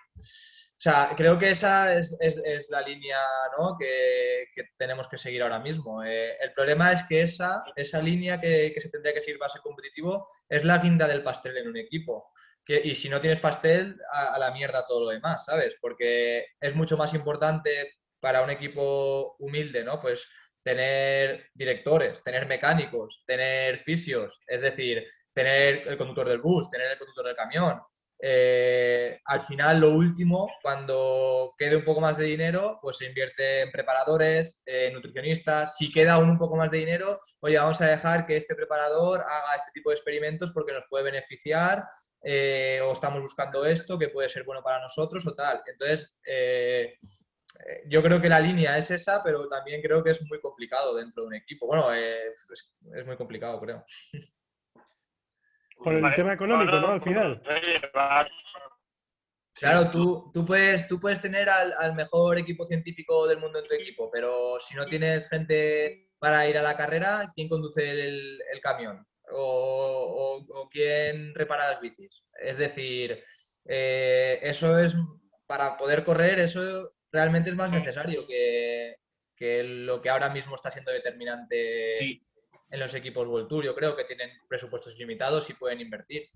o sea, creo que esa es, es- es la línea ¿no? que, que tenemos que seguir ahora mismo. Eh, el problema es que esa, esa línea que, se tendría que seguir ser competitivo es la guinda del pastel en un equipo. Y si no tienes pastel, a, la mierda todo lo demás, ¿sabes? Porque es mucho más importante para un equipo humilde, ¿no? Pues tener directores, tener mecánicos, tener fisios, es decir, tener el conductor del bus, tener el conductor del camión, eh, al final, lo último, cuando quede un poco más de dinero, pues se invierte en preparadores, nutricionistas. Si queda aún un poco más de dinero, oye, vamos a dejar que este preparador haga este tipo de experimentos porque nos puede beneficiar eh, o estamos buscando esto que puede ser bueno para nosotros o tal. Entonces, eh, eh, yo creo que la línea es esa, pero también creo que es muy complicado dentro de un equipo. Bueno, eh, es, es muy complicado, creo. Por el Vale. tema económico, ¿no? Al final. Claro, tú, tú, puedes, tú puedes tener al, al mejor equipo científico del mundo en tu equipo, pero si no tienes gente para ir a la carrera, ¿quién conduce el, el camión? O, o- o quién repara las bicis? Es decir, eh, eso es, para poder correr, eso realmente es más necesario que, que lo que ahora mismo está siendo determinante Sí. en los equipos World Tour. Yo creo que tienen presupuestos limitados y pueden invertir.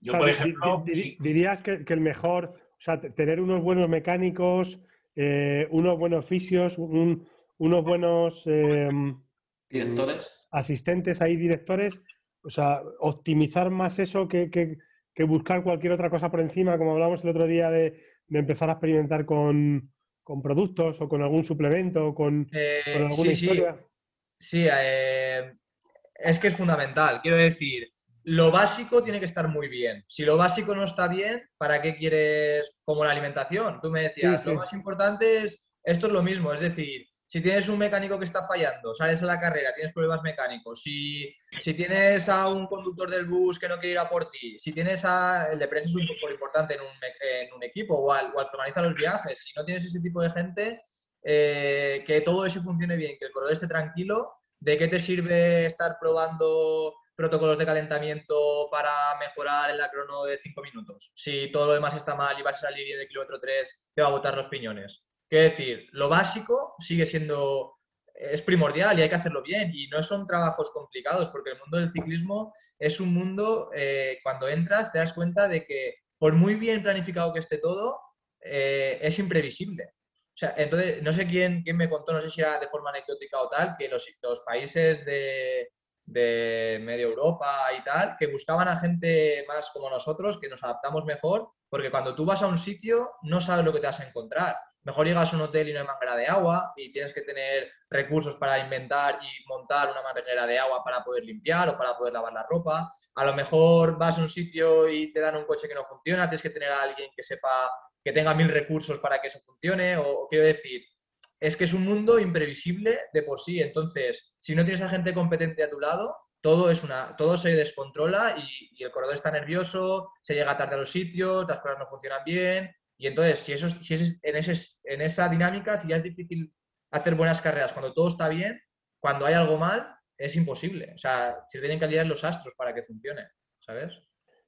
Yo, Claro, por ejemplo, sí. dirías que, que el mejor, o sea, te- tener unos buenos mecánicos, eh, unos buenos fisios, un- unos buenos eh, Directores. Asistentes ahí, directores, o sea, optimizar más eso que, que- que buscar cualquier otra cosa por encima, como hablamos el otro día de, de empezar a experimentar con, con productos o con algún suplemento o con, Eh, con alguna sí, historia. Sí, eh, es que es fundamental. Quiero decir, lo básico tiene que estar muy bien. Si lo básico no está bien, ¿para qué quieres como la alimentación? Tú me decías, Sí, lo más importante es, esto es lo mismo, es decir, si tienes un mecánico que está fallando, sales a la carrera, tienes problemas mecánicos, si, tienes a un conductor del bus que no quiere ir a por ti, si tienes a, el de prensa es un poco importante en un, en un equipo o al, que organiza los viajes, si no tienes ese tipo de gente, eh, que todo eso funcione bien, que el corredor esté tranquilo, ¿de qué te sirve estar probando protocolos de calentamiento para mejorar en la crono de 5 minutos? Si todo lo demás está mal y vas a salir y en el kilómetro 3 te va a botar los piñones. Quiero decir, lo básico sigue siendo, es primordial y hay que hacerlo bien. Y no son trabajos complicados, porque el mundo del ciclismo es un mundo, eh, cuando entras te das cuenta de que por muy bien planificado que esté todo, eh, es imprevisible. O sea, entonces, no sé quién, quién me contó, no sé si era de forma anecdótica o tal, que los, los países de, de medio Europa y tal, que buscaban a gente más como nosotros, que nos adaptamos mejor, porque cuando tú vas a un sitio no sabes lo que te vas a encontrar. Mejor llegas a un hotel y no hay manguera de agua y tienes que tener recursos para inventar y montar una manguera de agua para poder limpiar o para poder lavar la ropa. A lo mejor vas a un sitio y te dan un coche que no funciona, tienes que tener a alguien que sepa, que tenga mil recursos para que eso funcione. O, quiero decir, es que es un mundo imprevisible de por sí. Entonces, si no tienes a gente competente a tu lado, todo, es una, todo se descontrola y, y el corredor está nervioso, se llega tarde a los sitios, las cosas no funcionan bien, y entonces, si, eso, si es en, ese, en esa dinámica, si ya es difícil hacer buenas carreras cuando todo está bien, cuando hay algo mal, es imposible. O sea, se tienen que aliar los astros para que funcione, ¿sabes?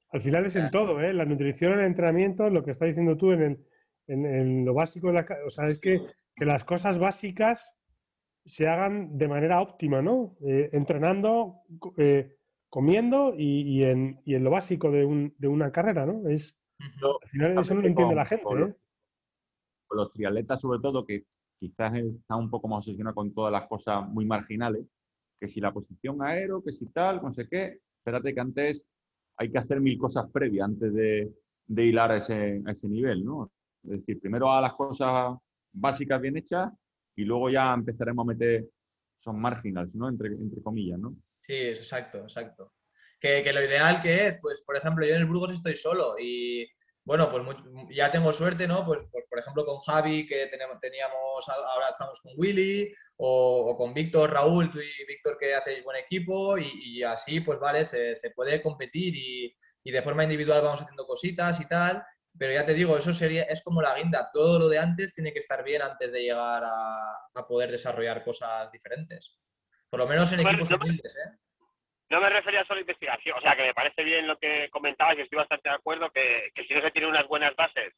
Al final es en todo, ¿eh? La nutrición, el entrenamiento, lo que está diciendo tú en, el, en, lo básico de la... O sea, es que, que, las cosas básicas se hagan de manera óptima, ¿no? Eh, entrenando, eh, comiendo y, y, en, y, en, lo básico de, un, de una carrera, ¿no? Es, al final eso no lo entiende la gente. Con, ¿eh? con los triatletas, sobre todo, que quizás están un poco más obsesionados con todas las cosas muy marginales, que si la posición aero, que si tal, no sé qué. Espérate que antes hay que hacer mil cosas previas antes de, de hilar a ese, a ese nivel, ¿no? Es decir, primero a las cosas básicas bien hechas y luego ya empezaremos a meter son marginales, ¿no? Entre, entre comillas, ¿no? Sí, exacto, exacto que, lo ideal que es, pues por ejemplo, yo en el Burgos estoy solo y bueno, pues ya tengo suerte, ¿no? Pues, pues, por ejemplo con Javi, que tenemos, teníamos, ahora estamos con Willy, o, con Víctor, Raúl, tú y Víctor que hacéis buen equipo y, así, pues vale, se, puede competir y, de forma individual vamos haciendo cositas y tal, pero ya te digo, eso sería, es como la guinda, todo lo de antes tiene que estar bien antes de llegar a, a poder desarrollar cosas diferentes. Por lo menos en equipos humildes, ¿eh? No me refería solo investigación, o sea, que me parece bien lo que comentabas y estoy bastante de acuerdo que, si no se tienen unas buenas bases,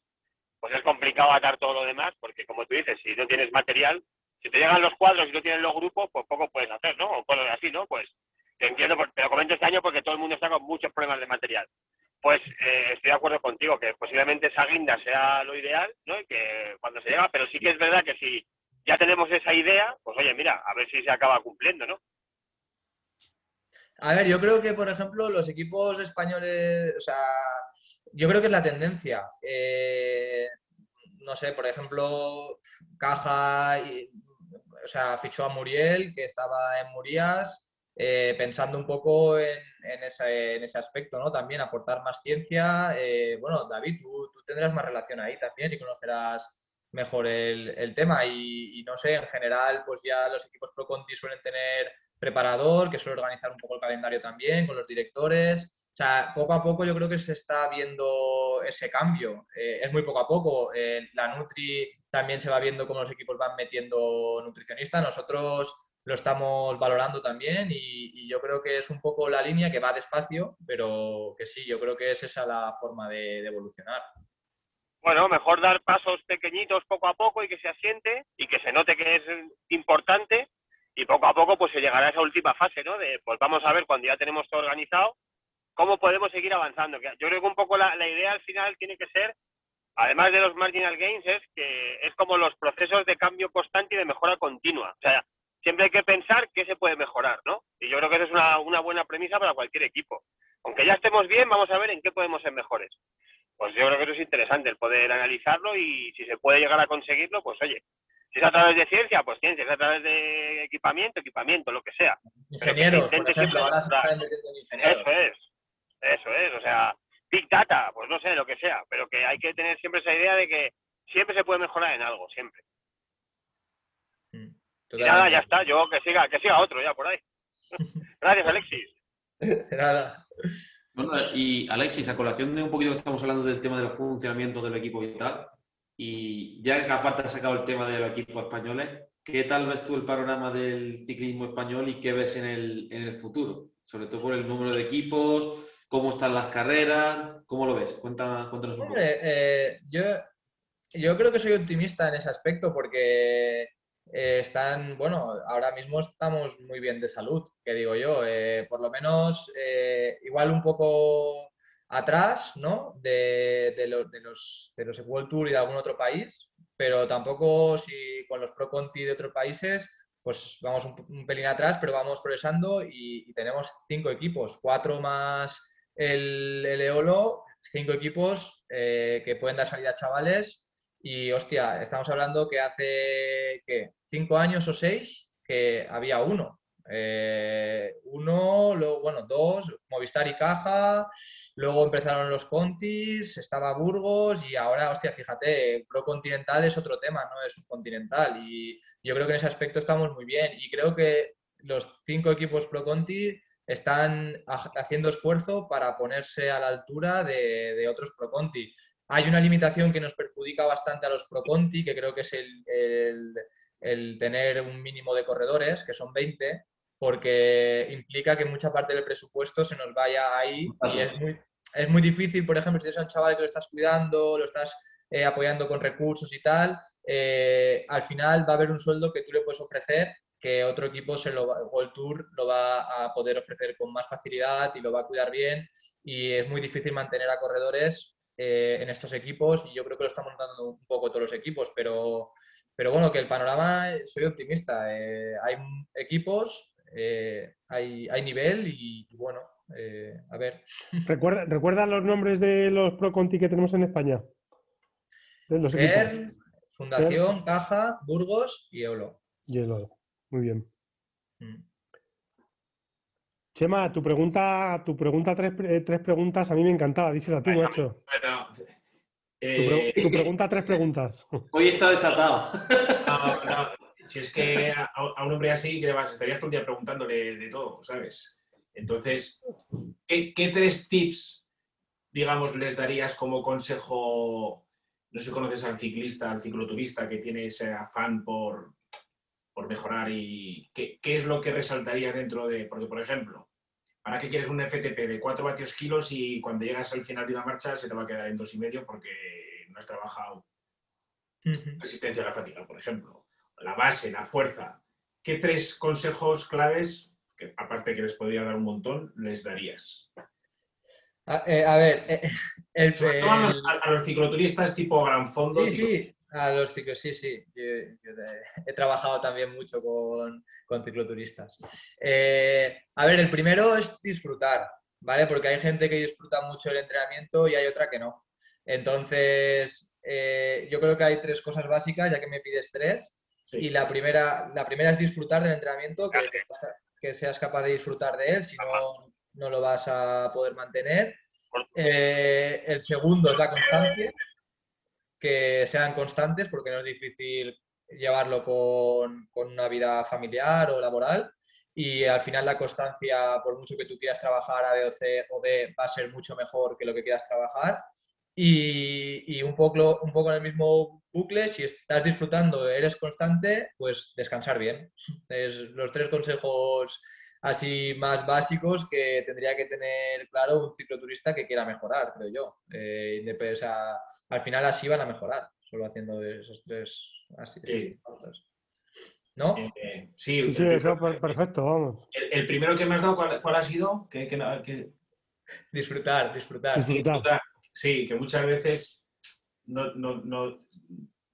pues es complicado atar todo lo demás, porque como tú dices, si no tienes material, si te llegan los cuadros y no tienes los grupos, pues poco puedes hacer, ¿no? O cosas así, ¿no? Pues te entiendo, te lo comento este año porque todo el mundo está con muchos problemas de material. Pues eh, estoy de acuerdo contigo, que posiblemente esa guinda sea lo ideal, ¿no? Y que cuando se llega, pero sí que es verdad que si ya tenemos esa idea, pues oye, mira, a ver si se acaba cumpliendo, ¿no? A ver, yo creo que, por ejemplo, los equipos españoles, o sea, yo creo que es la tendencia. Eh, no sé, por ejemplo, Caja, o sea, fichó a Muriel, que estaba en Murías, eh, pensando un poco en, ese, aspecto, ¿no? También aportar más ciencia. Eh, bueno, David, tú, tendrás más relación ahí también y conocerás mejor el, tema. Y, y, no sé, en general, pues ya los equipos Pro Conti suelen tener preparador, que suele organizar un poco el calendario también con los directores. O sea, poco a poco yo creo que se está viendo ese cambio. Eh, es muy poco a poco. Eh, la Nutri también se va viendo cómo los equipos van metiendo nutricionistas. Nosotros lo estamos valorando también y, yo creo que es un poco la línea que va despacio, pero que sí, yo creo que es esa la forma de, de evolucionar. Bueno, mejor dar pasos pequeñitos poco a poco y que se asiente y que se note que es importante y poco a poco pues se llegará a esa última fase, ¿no? De pues vamos a ver cuando ya tenemos todo organizado cómo podemos seguir avanzando. Yo creo que un poco la, idea al final tiene que ser, además de los marginal gains, es que es como los procesos de cambio constante y de mejora continua. O sea, siempre hay que pensar qué se puede mejorar, ¿no? Y yo creo que esa es una, una buena premisa para cualquier equipo. Aunque ya estemos bien, vamos a ver en qué podemos ser mejores. Pues yo creo que eso es interesante, el poder analizarlo y si se puede llegar a conseguirlo, pues oye, si es a través de ciencia, pues ciencia, si es a través de equipamiento, equipamiento, lo que sea. Ingenieros, por ejemplo, ahora se ingenieros. Eso es, eso es, o sea, Big Data, pues no sé, lo que sea, pero que hay que tener siempre esa idea de que siempre se puede mejorar en algo, siempre. Mm, y nada, ya está, yo que siga, que siga otro ya por ahí. Gracias, Alexis. nada. Bueno, y Alexis, a colación de un poquito que estamos hablando del tema del funcionamiento del equipo y tal, y ya que aparte has sacado el tema de los equipos españoles, ¿qué tal ves tú el panorama del ciclismo español y qué ves en el, en el futuro? Sobre todo por el número de equipos, cómo están las carreras, ¿cómo lo ves? Cuéntanos, cuéntanos un poco. Eh, yo, yo creo que soy optimista en ese aspecto porque eh, están, bueno, ahora mismo estamos muy bien de salud, que digo yo, eh, por lo menos igual un poco atrás ¿no? de, de, los, de, los, World Tour y de algún otro país, pero tampoco si con los Pro Conti de otros países, pues vamos un, pelín atrás, pero vamos progresando y, tenemos cinco equipos, cuatro más el, el EOLO, cinco equipos eh, que pueden dar salida a chavales Y hostia, estamos hablando que hace cinco años o seis que había uno. Eh, uno, luego, bueno, dos, Movistar y Caja, luego empezaron los Contis, estaba Burgos y ahora, hostia, fíjate, Pro Continental es otro tema, no es subcontinental y yo creo que en ese aspecto estamos muy bien y creo que los cinco equipos Pro Conti están haciendo esfuerzo para ponerse a la altura de, otros Pro Conti. Hay una limitación que nos perjudica bastante a los Pro Conti, que creo que es el, el tener un mínimo de corredores, que son 20, porque implica que mucha parte del presupuesto se nos vaya ahí y es muy, es muy difícil, por ejemplo, si tienes a un chaval que lo estás cuidando, lo estás eh, apoyando con recursos y tal, eh, al final va a haber un sueldo que tú le puedes ofrecer que otro equipo se lo el Tour lo va a poder ofrecer con más facilidad y lo va a cuidar bien y es muy difícil mantener a corredores eh, en estos equipos y yo creo que lo estamos dando un poco todos los equipos, pero, pero bueno, que el panorama, soy optimista. hay equipos eh, hay, hay, nivel y, bueno, eh, a ver. ¿Recuerda, ¿Recuerdan los nombres de los Pro Conti que tenemos en España? Los Fundación, Caja, Burgos y Eolo. Y Eolo, muy bien. Mm. Chema, tu pregunta, tu pregunta tres, eh, tres, preguntas, a mí me encantaba, dísela tú, macho. tu, pregunta, tres preguntas. Hoy está desatado. Si es que a, un hombre así, que vas, estarías todo el día preguntándole de todo, ¿sabes? Entonces, ¿qué, tres tips, digamos, les darías como consejo? No sé si conoces al ciclista, al cicloturista que tiene ese afán por, por mejorar y ¿qué, es lo que resaltaría dentro de, porque por ejemplo, ¿para qué quieres un FTP de 4 vatios kilos y cuando llegas al final de una marcha se te va a quedar en dos y medio porque no has trabajado resistencia a la fatiga, por ejemplo? La base, la fuerza, ¿qué tres consejos claves, que aparte que les podría dar un montón, les darías? A, eh, ver, eh, el, a, los, cicloturistas tipo Gran Fondo. Sí, sí, a los ciclos, sí, sí. he, trabajado también mucho con, con cicloturistas. Eh, a ver, el primero es disfrutar, ¿vale? Porque hay gente que disfruta mucho el entrenamiento y hay otra que no. Entonces, yo creo que hay tres cosas básicas, ya que me pides tres. Y la primera, la primera es disfrutar del entrenamiento, que, seas capaz de disfrutar de él, si no, no lo vas a poder mantener. Eh, el segundo es la constancia, que sean constantes, porque no es difícil llevarlo con, con una vida familiar o laboral. Y al final la constancia, por mucho que tú quieras trabajar a B o C o D, va a ser mucho mejor que lo que quieras trabajar. Y, y, un, poco, un poco en el mismo bucle, si estás disfrutando, eres constante, pues descansar bien. Es los tres consejos así más básicos que tendría que tener claro un cicloturista que quiera mejorar, creo yo. Eh, al final así van a mejorar, solo haciendo esos tres así. Sí. ¿No? Eh, sí, perfecto, vamos. El, primero que me has dado, ¿cuál, ha sido? Que, Disfrutar, disfrutar. disfrutar. Sí, que muchas veces no, no,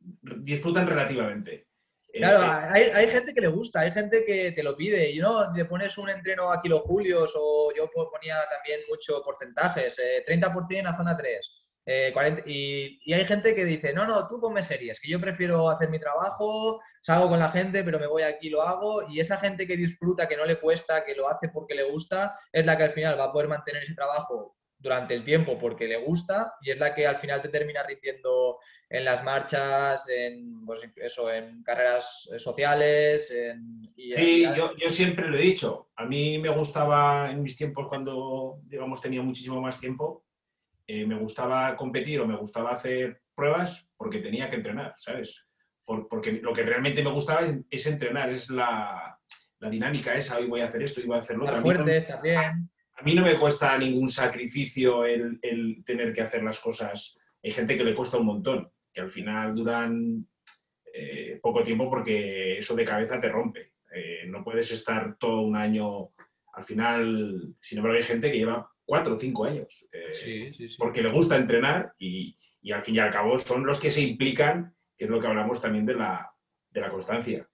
disfrutan relativamente. Claro, eh, hay, gente que le gusta, hay gente que te lo pide. Y no, le pones un entreno a kilojulios o yo ponía también muchos porcentajes, 30% eh, a zona 3. Eh, y, y, hay gente que dice, no, no, tú ponme series, que yo prefiero hacer mi trabajo, salgo con la gente, pero me voy aquí y lo hago. Y esa gente que disfruta, que no le cuesta, que lo hace porque le gusta, es la que al final va a poder mantener ese trabajo durante el tiempo porque le gusta y es la que al final te termina rindiendo en las marchas, en, pues eso, en carreras sociales. sí, yo, yo, siempre lo he dicho. A mí me gustaba en mis tiempos cuando, digamos, tenía muchísimo más tiempo, eh, me gustaba competir o me gustaba hacer pruebas porque tenía que entrenar, ¿sabes? porque lo que realmente me gustaba es, entrenar, es la, la, dinámica esa, hoy voy a hacer esto, hoy voy a hacer lo otro. fuertes también a mí no me cuesta ningún sacrificio el, tener que hacer las cosas. Hay gente que le cuesta un montón, que al final duran eh, poco tiempo porque eso de cabeza te rompe. Eh, no puedes estar todo un año, al final, sin embargo hay gente que lleva cuatro o cinco años, eh, porque le gusta entrenar y, al fin y al cabo son los que se implican, que es lo que hablamos también de la, de la constancia.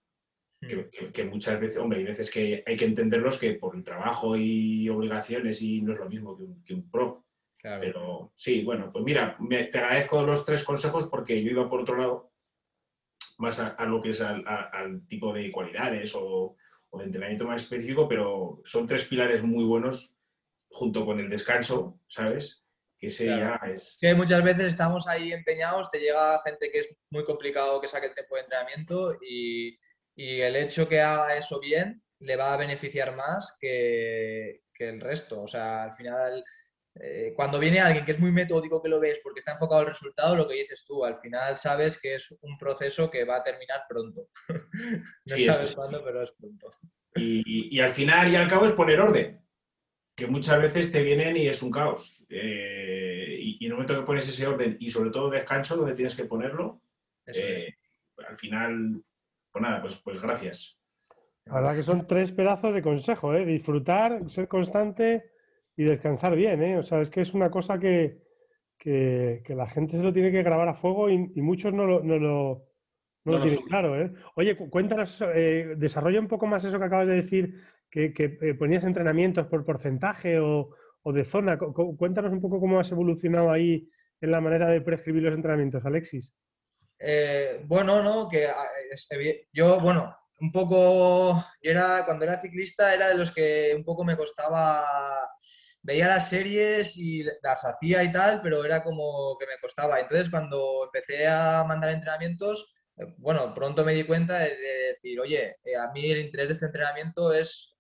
Mm. que, muchas veces, hombre, hay veces que hay que entenderlos que por el trabajo y obligaciones y no es lo mismo que un, pro, Pero sí, bueno, pues mira, te agradezco los tres consejos porque yo iba por otro lado, más a, lo que es al, tipo de cualidades o, de entrenamiento más específico, pero son tres pilares muy buenos junto con el descanso, ¿sabes? Que sería es... Que muchas veces estamos ahí empeñados, te llega gente que es muy complicado que saque el tiempo de entrenamiento y, y el hecho que haga eso bien le va a beneficiar más que, que el resto. O sea, al final eh, cuando viene alguien que es muy metódico que lo ves porque está enfocado al resultado, lo que dices tú, al final sabes que es un proceso que va a terminar pronto. no sabes cuándo, pero es pronto. Y, al final y al cabo es poner orden, que muchas veces te vienen y es un caos. Eh, y, en el momento que pones ese orden y sobre todo descanso, donde tienes que ponerlo, eh, al final, pues nada, pues, pues gracias. La verdad que son tres pedazos de consejo, Disfrutar, ser constante y descansar bien, ¿eh? O sea, es que es una cosa que, la gente se lo tiene que grabar a fuego y, muchos no lo, no lo, tienen claro, ¿eh? Oye, cuéntanos, eh, desarrolla un poco más eso que acabas de decir, que, eh, ponías entrenamientos por porcentaje o, de zona. Cuéntanos un poco cómo has evolucionado ahí en la manera de prescribir los entrenamientos, Alexis. Eh, bueno, no, que ah, yo, bueno, un poco, yo era, cuando era ciclista era de los que un poco me costaba veía las series y las hacía y tal, pero era como que me costaba. Entonces, cuando empecé a mandar entrenamientos, eh, bueno, pronto me di cuenta de, decir, oye, eh, a mí el interés de este entrenamiento es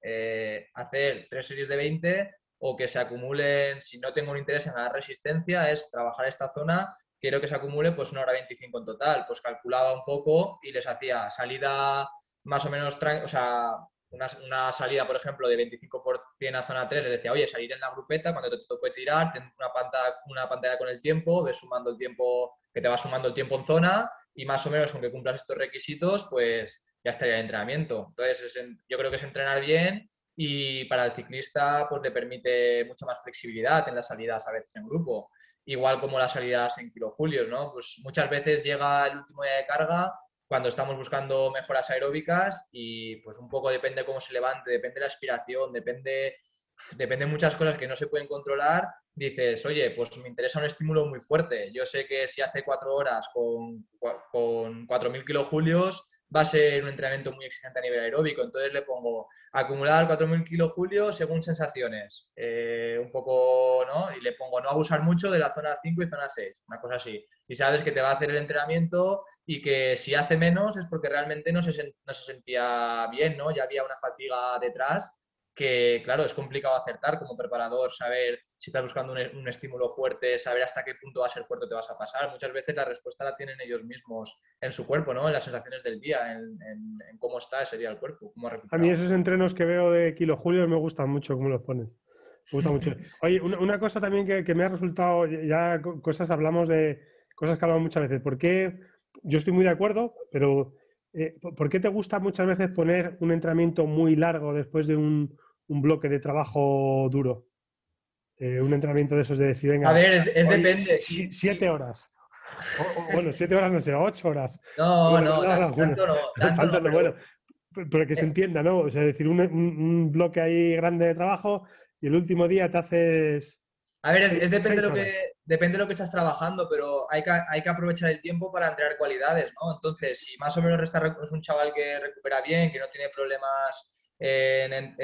hacer tres series de 20 o que se acumulen, si no tengo un interés en la resistencia, es trabajar esta zona, quiero que se acumule pues una hora 25 en total. Pues calculaba un poco y les hacía salida más o menos, o sea, una, salida, por ejemplo, de 25 por 100 a zona 3, le decía, oye, salir en la grupeta, cuando te toque tirar, ten una pantalla, una pantalla con el tiempo, ves sumando el tiempo, que te va sumando el tiempo en zona, y más o menos, aunque cumplas estos requisitos, pues ya estaría el entrenamiento. Entonces, yo creo que es entrenar bien y para el ciclista, pues le permite mucha más flexibilidad en las salidas a veces en grupo. Igual como las salidas en kilojulios, ¿no? Pues muchas veces llega el último día de carga cuando estamos buscando mejoras aeróbicas y pues un poco depende cómo se levante, depende de la aspiración, depende, depende de muchas cosas que no se pueden controlar, dices, oye, pues me interesa un estímulo muy fuerte. Yo sé que si hace cuatro horas con, con 4.000 kilojulios va a ser un entrenamiento muy exigente a nivel aeróbico, entonces le pongo acumular 4.000 kilojulios según sensaciones, eh, un poco, ¿no? Y le pongo no abusar mucho de la zona 5 y zona 6, una cosa así. Y sabes que te va a hacer el entrenamiento y que si hace menos es porque realmente no se, no se sentía bien, ¿no? Ya había una fatiga detrás que, claro, es complicado acertar como preparador, saber si estás buscando un, estímulo fuerte, saber hasta qué punto va a ser fuerte o te vas a pasar. Muchas veces la respuesta la tienen ellos mismos en su cuerpo, ¿no? En las sensaciones del día, en, cómo está ese día el cuerpo, cómo A mí esos entrenos que veo de kilojulio me gustan mucho cómo los pones. Me gusta mucho. Oye, una, cosa también que, que, me ha resultado, ya cosas hablamos de, cosas que hablamos muchas veces. ¿Por qué? yo estoy muy de acuerdo, pero eh, ¿por qué te gusta muchas veces poner un entrenamiento muy largo después de un, bloque de trabajo duro? Eh, un entrenamiento de esos de decir, venga, a ver, es, depende. Siete horas. bueno, siete horas no sé, ocho horas. No, no, tanto, no, tanto no, bueno, pero que se entienda, ¿no? O sea, decir, un, bloque ahí grande de trabajo y el último día te haces a ver, es, depende, de lo que, depende de lo que estás trabajando, pero hay que, hay que aprovechar el tiempo para entrenar cualidades, ¿no? Entonces, si más o menos es un chaval que recupera bien, que no tiene problemas en,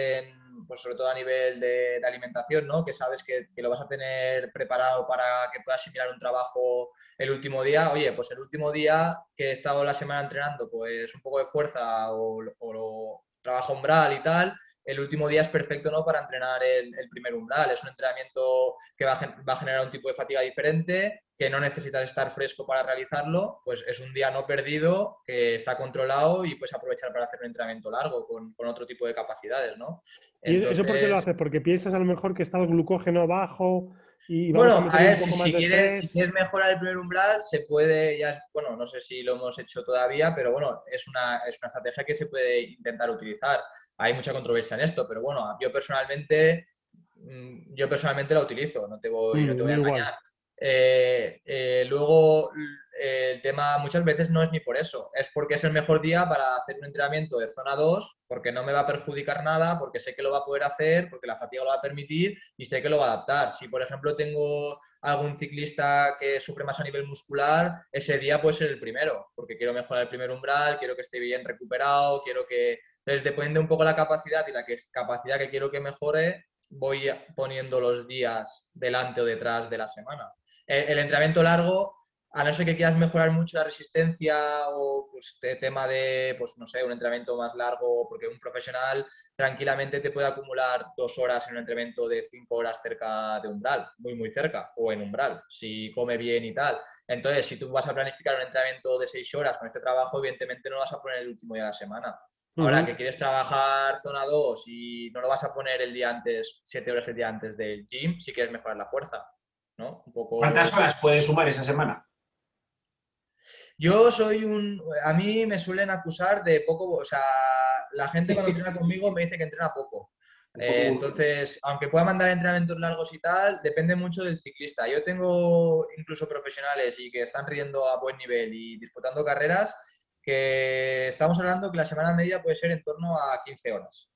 pues sobre todo a nivel de, alimentación, ¿no? Que sabes que, lo vas a tener preparado para que puedas asimilar un trabajo el último día. Oye, pues el último día que he estado la semana entrenando, pues un poco de fuerza o, trabajo umbral y tal, el último día es perfecto ¿no? para entrenar el, primer umbral. Es un entrenamiento que va a, generar un tipo de fatiga diferente, que no necesitas estar fresco para realizarlo, pues es un día no perdido, que está controlado y puedes aprovechar para hacer un entrenamiento largo con, otro tipo de capacidades. ¿no? ¿Y eso por qué lo haces? ¿Porque piensas a lo mejor que está el glucógeno bajo? Y bueno, a, ver, si, quieres, mejorar el primer umbral, se puede, ya, bueno, no sé si lo hemos hecho todavía, pero bueno, es una, es una estrategia que se puede intentar utilizar hay mucha controversia en esto, pero bueno, yo personalmente, mm, yo personalmente la utilizo, no te voy, a engañar. Eh, eh, luego, eh, el tema muchas veces no es ni por eso, es porque es el mejor día para hacer un entrenamiento de zona 2, porque no me va a perjudicar nada, porque sé que lo va a poder hacer, porque la fatiga lo va a permitir y sé que lo va a adaptar. Si, por ejemplo, tengo algún ciclista que sufre más a nivel muscular, ese día puede ser el primero, porque quiero mejorar el primer umbral, quiero que esté bien recuperado, quiero que... Entonces, depende un poco la capacidad y la capacidad que quiero que mejore, voy poniendo los días delante o detrás de la semana. El, entrenamiento largo, a no ser que quieras mejorar mucho la resistencia o pues, tema de, pues no sé, un entrenamiento más largo, porque un profesional tranquilamente te puede acumular dos horas en un entrenamiento de cinco horas cerca de umbral, muy, muy cerca, o en umbral, si come bien y tal. Entonces, si tú vas a planificar un entrenamiento de seis horas con este trabajo, evidentemente no lo vas a poner el último día de la semana. Ahora que quieres trabajar zona 2 y no lo vas a poner el día antes, siete horas el día antes del gym, si quieres mejorar la fuerza. ¿No? ¿Cuántas horas puedes sumar esa semana? Yo soy un. A mí me suelen acusar de poco. O sea, la gente cuando entrena conmigo me dice que entrena poco. Eh, entonces, aunque pueda mandar entrenamientos largos y tal, depende mucho del ciclista. Yo tengo incluso profesionales y que están riendo a buen nivel y disputando carreras que estamos hablando que la semana media puede ser en torno a 15 horas.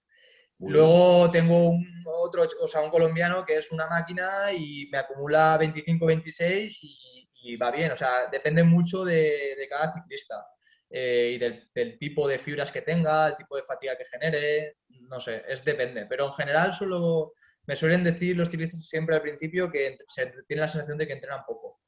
Luego tengo un otro, o sea, un colombiano que es una máquina y me acumula 25, 26 y, va bien. O sea, depende mucho de, cada ciclista eh, y del, tipo de fibras que tenga, el tipo de fatiga que genere, no sé, es depende. Pero en general solo me suelen decir los ciclistas siempre al principio que se tiene la sensación de que entrenan poco.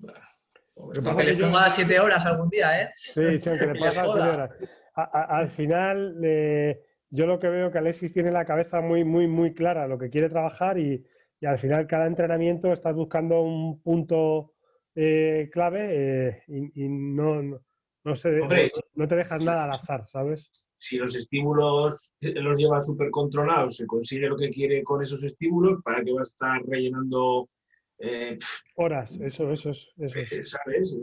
Que les ponga siete horas algún día, ¿eh? Sí, sí, aunque le ponga siete horas. al final, eh, yo lo que veo que Alexis tiene la cabeza muy, muy, muy clara lo que quiere trabajar y, al final cada entrenamiento estás buscando un punto eh, clave eh, y, no, no, no, te dejas nada al azar, ¿sabes? Si los estímulos los lleva súper controlados, se consigue lo que quiere con esos estímulos, ¿para qué va a estar rellenando eh, Horas, eso, eso es. Eso eh, ¿Sabes?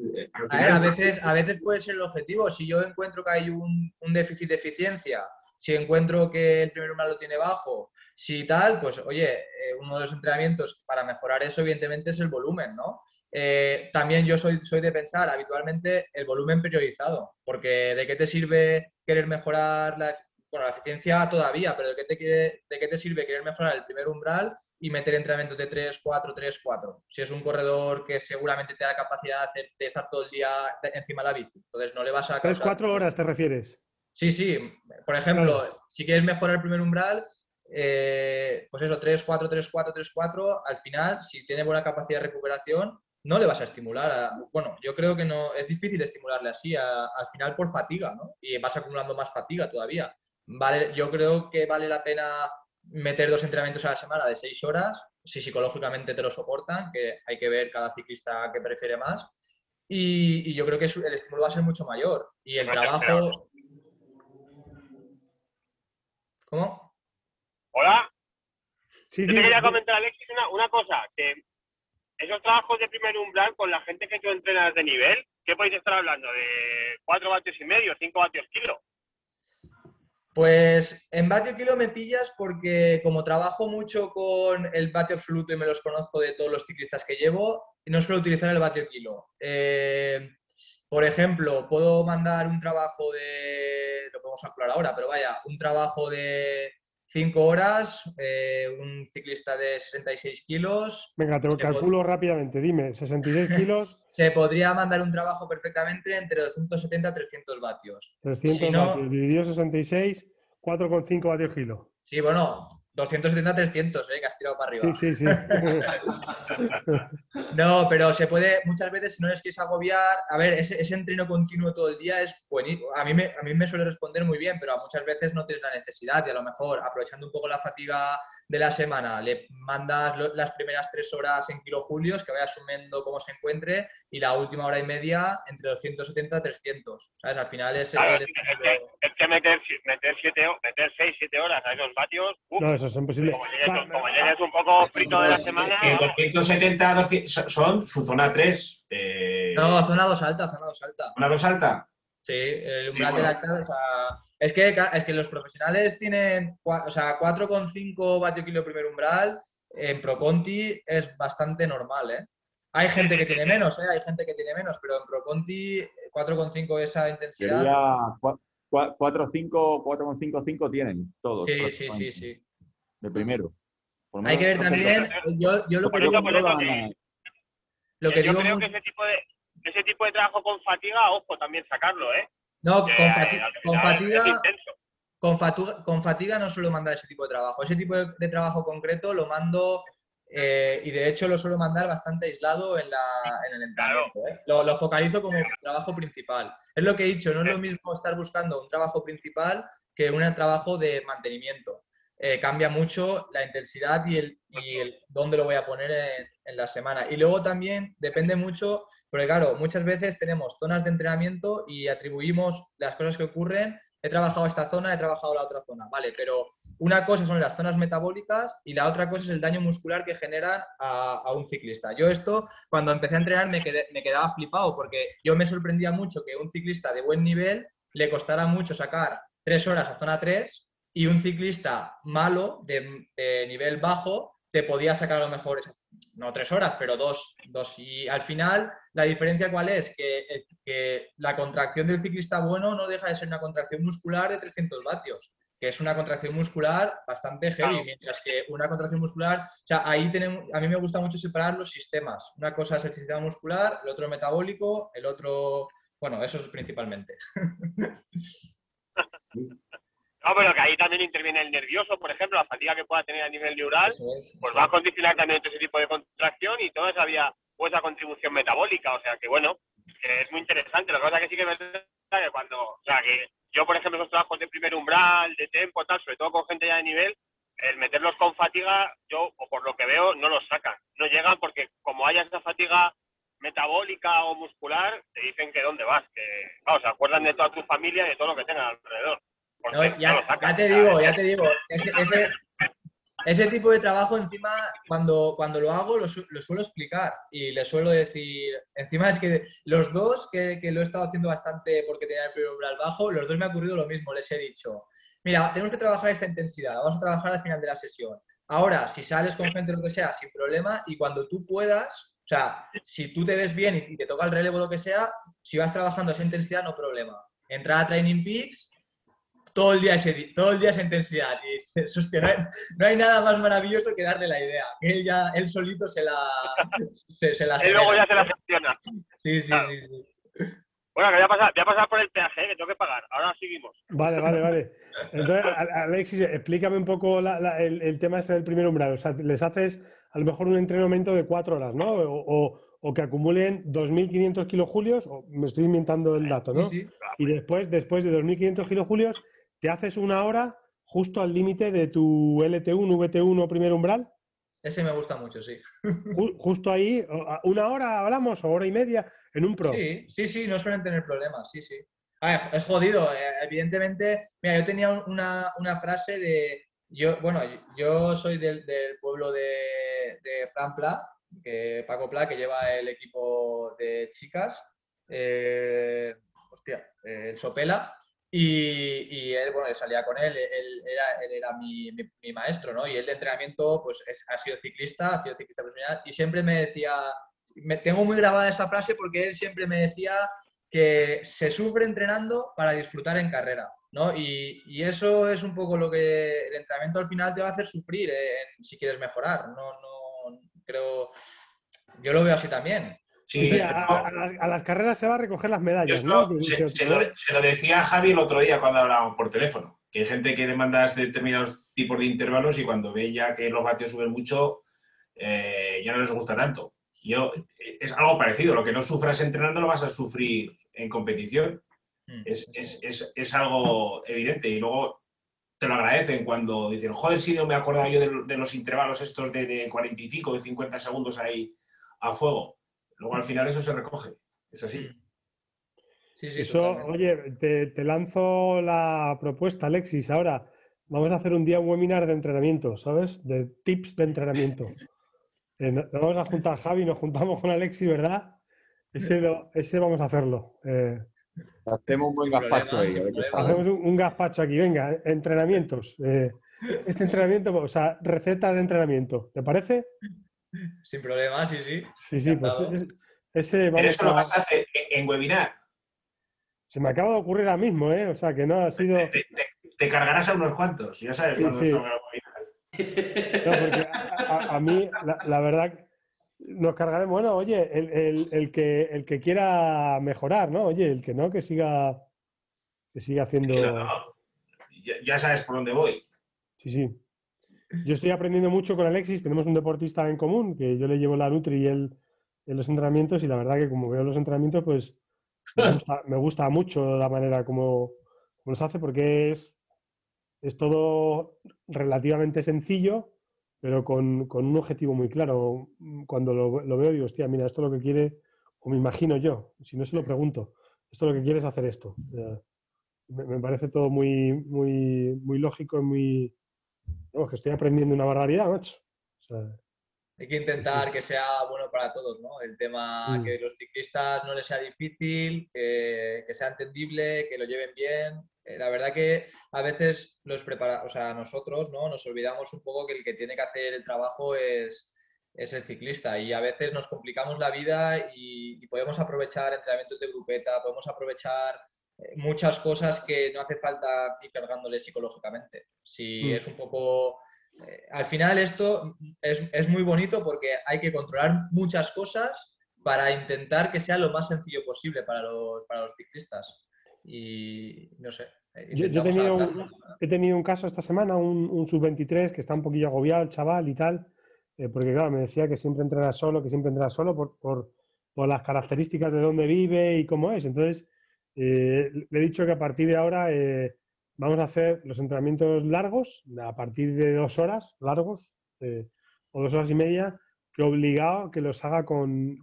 A, veces, a veces puede ser el objetivo. Si yo encuentro que hay un, déficit de eficiencia, si encuentro que el primer umbral lo tiene bajo, si tal, pues oye, uno de los entrenamientos para mejorar eso, evidentemente, es el volumen, ¿no? también yo soy, soy de pensar habitualmente el volumen priorizado, porque ¿de qué te sirve querer mejorar la, bueno, la eficiencia todavía, pero ¿de qué, te quiere, ¿de qué te sirve querer mejorar el primer umbral y meter entrenamientos de 3, 4, 3, 4. Si es un corredor que seguramente te da la capacidad de, estar todo el día encima de la bici. Entonces no le vas a... 3, 4 horas te refieres. Sí, sí. Por ejemplo, si quieres mejorar el primer umbral, eh, pues eso, 3, 4, 3, 4, 3, 4, al final, si tiene buena capacidad de recuperación, no le vas a estimular. bueno, yo creo que no es difícil estimularle así, al final por fatiga, ¿no? Y vas acumulando más fatiga todavía. Vale, yo creo que vale la pena meter dos entrenamientos a la semana de seis horas, si psicológicamente te lo soportan, que hay que ver cada ciclista que prefiere más. Y, yo creo que el estímulo va a ser mucho mayor. Y el trabajo... ¿Cómo? Hola. Sí, Yo te quería comentar, Alexis, una, una, cosa, que esos trabajos de primer umbral con la gente que tú entrenas de nivel, ¿qué podéis estar hablando? ¿De 4 vatios y medio, 5 vatios kilo? Pues en vatio kilo me pillas porque como trabajo mucho con el vatio absoluto y me los conozco de todos los ciclistas que llevo, no suelo utilizar el vatio kilo. Eh, por ejemplo, puedo mandar un trabajo de, lo podemos calcular ahora, pero vaya, un trabajo de 5 horas, eh, un ciclista de 66 kilos. Venga, te lo calculo rápidamente, dime, 66 kilos. se podría mandar un trabajo perfectamente entre 270 y 300 vatios. 300 vatios, dividido 66, 4,5 vatios kilo. Sí, bueno, 270 300, ¿eh? que has tirado para arriba. Sí, sí, sí. no, pero se puede, muchas veces, si no les quieres agobiar, a ver, ese, ese entreno continuo todo el día es buenísimo. A mí, me, a mí me suele responder muy bien, pero muchas veces no tienes la necesidad y a lo mejor, aprovechando un poco la fatiga de la semana, le mandas las primeras tres horas en kilojulios, que vaya asumiendo cómo se encuentre, y la última hora y media entre 270 y 300. ¿Sabes? Al final es... el, que, meter, meter, siete, meter 6, 7 horas a esos vatios... no, eso es imposible. Como llegues, un poco frito de la semana... Que 270 son su zona 3. Eh... No, zona 2 alta, zona 2 alta. ¿Zona 2 alta? Sí, el umbral de lactato, o sea es que, es que los profesionales tienen, o sea, 4,5 vatio kilo primer umbral, en Pro Conti es bastante normal, ¿eh? Hay gente que tiene menos, ¿eh? hay gente que tiene menos, pero en ProConti 4,5 esa intensidad. Sería 4,5, 4,55 tienen todos. Sí, sí, sí, sí. De primero. Hay que ver también, yo, yo lo que digo, lo que yo creo que ese tipo de ese tipo de trabajo con fatiga, ojo, también sacarlo, ¿eh? No, con, fatiga, con fatiga, con, fatiga, no suelo mandar ese tipo de trabajo. Ese tipo de, trabajo concreto lo mando eh, y de hecho lo suelo mandar bastante aislado en, el entrenamiento. ¿eh? Lo, focalizo como trabajo principal. Es lo que he dicho, no es lo mismo estar buscando un trabajo principal que un trabajo de mantenimiento. Eh, cambia mucho la intensidad y el, y dónde lo voy a poner en, en, la semana. Y luego también depende mucho, porque claro, muchas veces tenemos zonas de entrenamiento y atribuimos las cosas que ocurren. He trabajado esta zona, he trabajado la otra zona, ¿vale? Pero una cosa son las zonas metabólicas y la otra cosa es el daño muscular que generan a, un ciclista. Yo esto, cuando empecé a entrenar, me, quedaba flipado porque yo me sorprendía mucho que un ciclista de buen nivel le costara mucho sacar tres horas a zona 3 y un ciclista malo, de, nivel bajo, te podía sacar a lo mejor, no tres horas, pero dos, dos. Y al final, la diferencia cuál es? Que, que, la contracción del ciclista bueno no deja de ser una contracción muscular de 300 vatios, que es una contracción muscular bastante heavy, mientras que una contracción muscular, o sea, ahí tenemos, a mí me gusta mucho separar los sistemas. Una cosa es el sistema muscular, el otro metabólico, el otro, bueno, eso es principalmente. No, pero que ahí también interviene el nervioso, por ejemplo, la fatiga que pueda tener a nivel neural, pues va a condicionar también ese tipo de contracción y toda esa vía o esa contribución metabólica. O sea que bueno, es muy interesante. Pasa es que sí que es verdad que cuando, o sea que yo, por ejemplo, los trabajos de primer umbral, de tempo, tal, sobre todo con gente ya de nivel, el meterlos con fatiga, yo, o por lo que veo, no los sacan. No llegan porque como haya esa fatiga metabólica o muscular, te dicen que dónde vas, que, vamos, se acuerdan de toda tu familia y de todo lo que tengan alrededor ya, te digo, ya te digo, ese, tipo de trabajo encima, cuando, cuando lo hago, lo, suelo explicar y le suelo decir, encima es que los dos, que, lo he estado haciendo bastante porque tenía el primer umbral bajo, los dos me ha ocurrido lo mismo, les he dicho, mira, tenemos que trabajar esta intensidad, vamos a trabajar al final de la sesión. Ahora, si sales con gente lo que sea, sin problema, y cuando tú puedas, o sea, si tú te ves bien y te toca el relevo lo que sea, si vas trabajando esa intensidad, no problema. Entrar a Training Peaks todo el día, ese, todo el día esa intensidad. Y no hay nada más maravilloso que darle la idea. Él ya, él solito se la. Se, la y luego ya se la gestiona. Sí, sí, sí, Bueno, que voy a, pasar, voy a pasar por el peaje, ¿eh? que tengo que pagar. Ahora seguimos. Vale, vale, vale. Entonces, Alexis, explícame un poco el, tema ese del primer umbral. O sea, les haces a lo mejor un entrenamiento de cuatro horas, ¿no? O, o que acumulen 2.500 kilojulios, o me estoy inventando el dato, ¿no? Y después, después de 2.500 kilojulios, ¿te haces una hora justo al límite de tu LT1, VT1 primer umbral? Ese me gusta mucho, sí. Justo ahí, una hora hablamos, o hora y media, en un pro. Sí, sí, sí, no suelen tener problemas, sí, sí. es jodido, eh, evidentemente. Mira, yo tenía una, frase de. Yo, bueno, yo soy del, pueblo de, de Frampla, que Paco Pla, que lleva el equipo de chicas. Eh, hostia, el Sopela. Y, él, bueno, salía con él, él era, él era mi, mi, maestro, ¿no? Y él de entrenamiento, pues ha sido ciclista, ha sido ciclista profesional, y siempre me decía, me, tengo muy grabada esa frase porque él siempre me decía que se sufre entrenando para disfrutar en carrera, ¿no? Y, y eso es un poco lo que el entrenamiento al final te va a hacer sufrir si quieres mejorar, no, no creo, yo lo veo así también. Sí, sí, a, las, carreras se va a recoger las medallas, ¿no? Se, lo, decía Javi el otro día cuando hablábamos por teléfono, que hay gente que le mandas determinados tipos de intervalos y cuando ve ya que los vatios suben mucho, eh, ya no les gusta tanto. Yo, es algo parecido, lo que no sufras entrenando lo vas a sufrir en competición. Mm. Es, es, es, algo evidente y luego te lo agradecen cuando dicen, joder, si no me acordaba yo de, los intervalos estos de, de 45, de 50 segundos ahí a fuego. Luego al final eso se recoge. Es así. Mm. Sí, sí, eso, oye, te, lanzo la propuesta, Alexis. Ahora vamos a hacer un día un webinar de entrenamiento, ¿sabes? De tips de entrenamiento. Eh, nos vamos a juntar Javi, nos juntamos con Alexis, ¿verdad? Ese, ese vamos a hacerlo. Eh, Hacemos un buen gazpacho ahí. Hacemos un, gazpacho aquí, venga, entrenamientos. Eh, este entrenamiento, o sea, recetas de entrenamiento, ¿te parece? Sin problema, sí, sí. Sí, sí, pues Encantado. ese Pero vamos eso lo a- vas a hacer en webinar. Se me acaba de ocurrir ahora mismo, ¿eh? O sea, que no ha sido... Te, te- te cargarás a unos cuantos, ya sabes Sí, cuando sí. salga el webinar. No, porque a, a- a mí, la, la verdad, nos cargaremos. Bueno, oye, el, el- el que, el que quiera mejorar, ¿no? Oye, el que no, que siga, que siga haciendo. Sí, no, no. Ya, ya sabes por dónde voy. Sí, sí. Yo estoy aprendiendo mucho con Alexis. Tenemos un deportista en común, que yo le llevo la Nutri y él en los entrenamientos. Y la verdad que como veo los entrenamientos, pues me gusta, me gusta mucho la manera como, como los hace, porque es, es todo relativamente sencillo, pero con, con un objetivo muy claro. Cuando lo, lo veo, digo, hostia, mira, esto es lo que quiere, o me imagino yo, si no se lo pregunto, esto lo que quiere es hacer esto. Me, me parece todo muy, muy, muy lógico y muy. Vamos, que estoy aprendiendo una barbaridad, macho. O sea, Hay que intentar que sea bueno para todos, ¿no? El tema Mm. que los ciclistas no les sea difícil, que, que sea entendible, que lo lleven bien. Eh, la verdad que a veces los prepara, o sea, nosotros, ¿no? Nos olvidamos un poco que el que tiene que hacer el trabajo es, es el ciclista y a veces nos complicamos la vida y, y podemos aprovechar entrenamientos de grupeta, podemos aprovechar muchas cosas que no hace falta ir cargándole psicológicamente. Si Mm. es un poco eh, al final esto es, es muy bonito porque hay que controlar muchas cosas para intentar que sea lo más sencillo posible para los, para los ciclistas. Y no sé. eh, Yo, yo he, tenido un, adaptarnos. he tenido un caso esta semana, un, un sub-23 que está un poquillo agobiado el chaval y tal, eh, porque claro, me decía que siempre entrena solo, que siempre entrena solo por, por- por las características de dónde vive y cómo es. Entonces, eh, le he dicho que a partir de ahora eh, vamos a hacer los entrenamientos largos, a partir de dos horas largos, eh, o dos horas y media, que obligado que los haga con,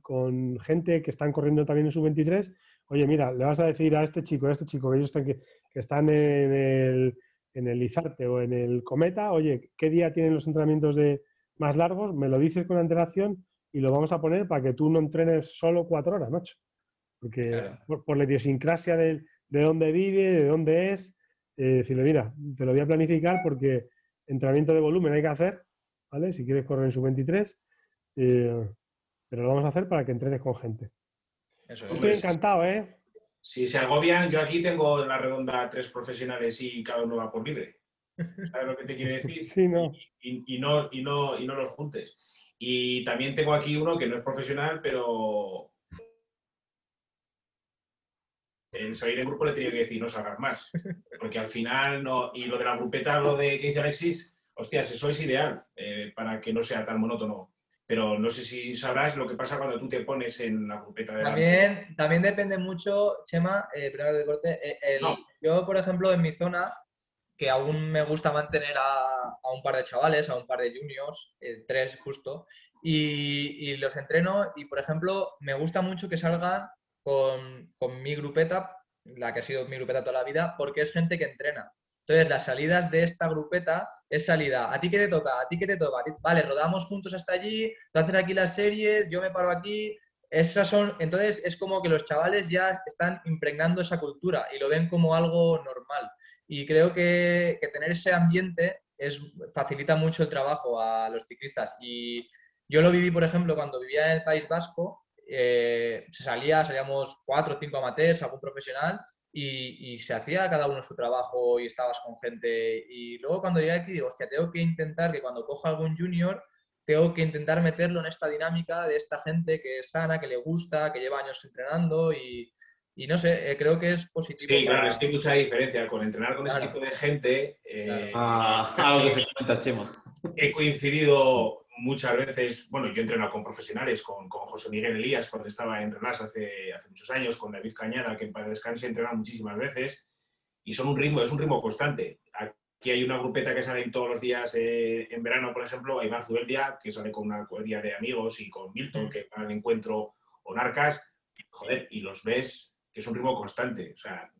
gente que están corriendo también en sub-23 oye, mira, le vas a decir a este chico, a este chico que ellos están, que, que están en el, en el Izarte o en el Cometa, oye, ¿qué día tienen los entrenamientos de más largos? Me lo dices con antelación y lo vamos a poner para que tú no entrenes solo cuatro horas, macho. Porque Claro. por, por la idiosincrasia de, de dónde vive, de dónde es, eh, decirle, mira, te lo voy a planificar porque entrenamiento de volumen hay que hacer, ¿vale? Si quieres correr en sub-23, eh, pero lo vamos a hacer para que entrenes con gente. Eso es. Estoy encantado, ¿eh? Si se agobian, yo aquí tengo en la redonda tres profesionales y cada uno va por libre. ¿Sabes lo que te quiero decir? Sí, no. Y, y no, y, no, y no los juntes. Y también tengo aquí uno que no es profesional, pero en salir en grupo le tenía que decir no salgas más. Porque al final no. Y lo de la grupeta, lo de que dice Alexis, hostias, eso es ideal eh, para que no sea tan monótono. Pero no sé si sabrás lo que pasa cuando tú te pones en la grupeta de También, también depende mucho, Chema, eh, primero de corte. eh, el- No. Yo, por ejemplo, en mi zona, que aún me gusta mantener a, a un par de chavales, a un par de juniors, eh, tres justo, y, y los entreno y, por ejemplo, me gusta mucho que salgan con, con mi grupeta, la que ha sido mi grupeta toda la vida, porque es gente que entrena. Entonces, las salidas de esta grupeta es salida. ¿A ti qué te toca? ¿A ti qué te toca? ¿A ti- Vale, rodamos juntos hasta allí, tú haces aquí las series, yo me paro aquí. Esas son, entonces es como que los chavales ya están impregnando esa cultura y lo ven como algo normal. Y creo que, que tener ese ambiente es, facilita mucho el trabajo a los ciclistas. Y yo lo viví, por ejemplo, cuando vivía en el País Vasco, eh, se salía, salíamos cuatro o cinco amateurs, algún profesional, y, y se hacía cada uno su trabajo y estabas con gente. Y luego cuando llegué aquí digo, hostia, tengo que intentar que cuando coja algún junior, tengo que intentar meterlo en esta dinámica de esta gente que es sana, que le gusta, que lleva años entrenando y, y no sé, eh, creo que es positivo. Sí, claro, es que hay mucha diferencia con entrenar con ese Claro. tipo de gente. eh, Ah, algo que se comenta, Chema. He coincidido muchas veces, bueno, yo he entrenado con profesionales, con, con José Miguel Elías cuando estaba en Relas hace, hace muchos años, con David Cañada, que para descanse he entrenado muchísimas veces, y son un ritmo, es un ritmo constante. Aquí hay una grupeta que sale todos los días eh, en verano, por ejemplo, a Iván Zubeldia, que sale con una cuadrilla de amigos, y con Milton, que va al encuentro, o Narcas, joder, y los ves que es un ritmo constante. O sea,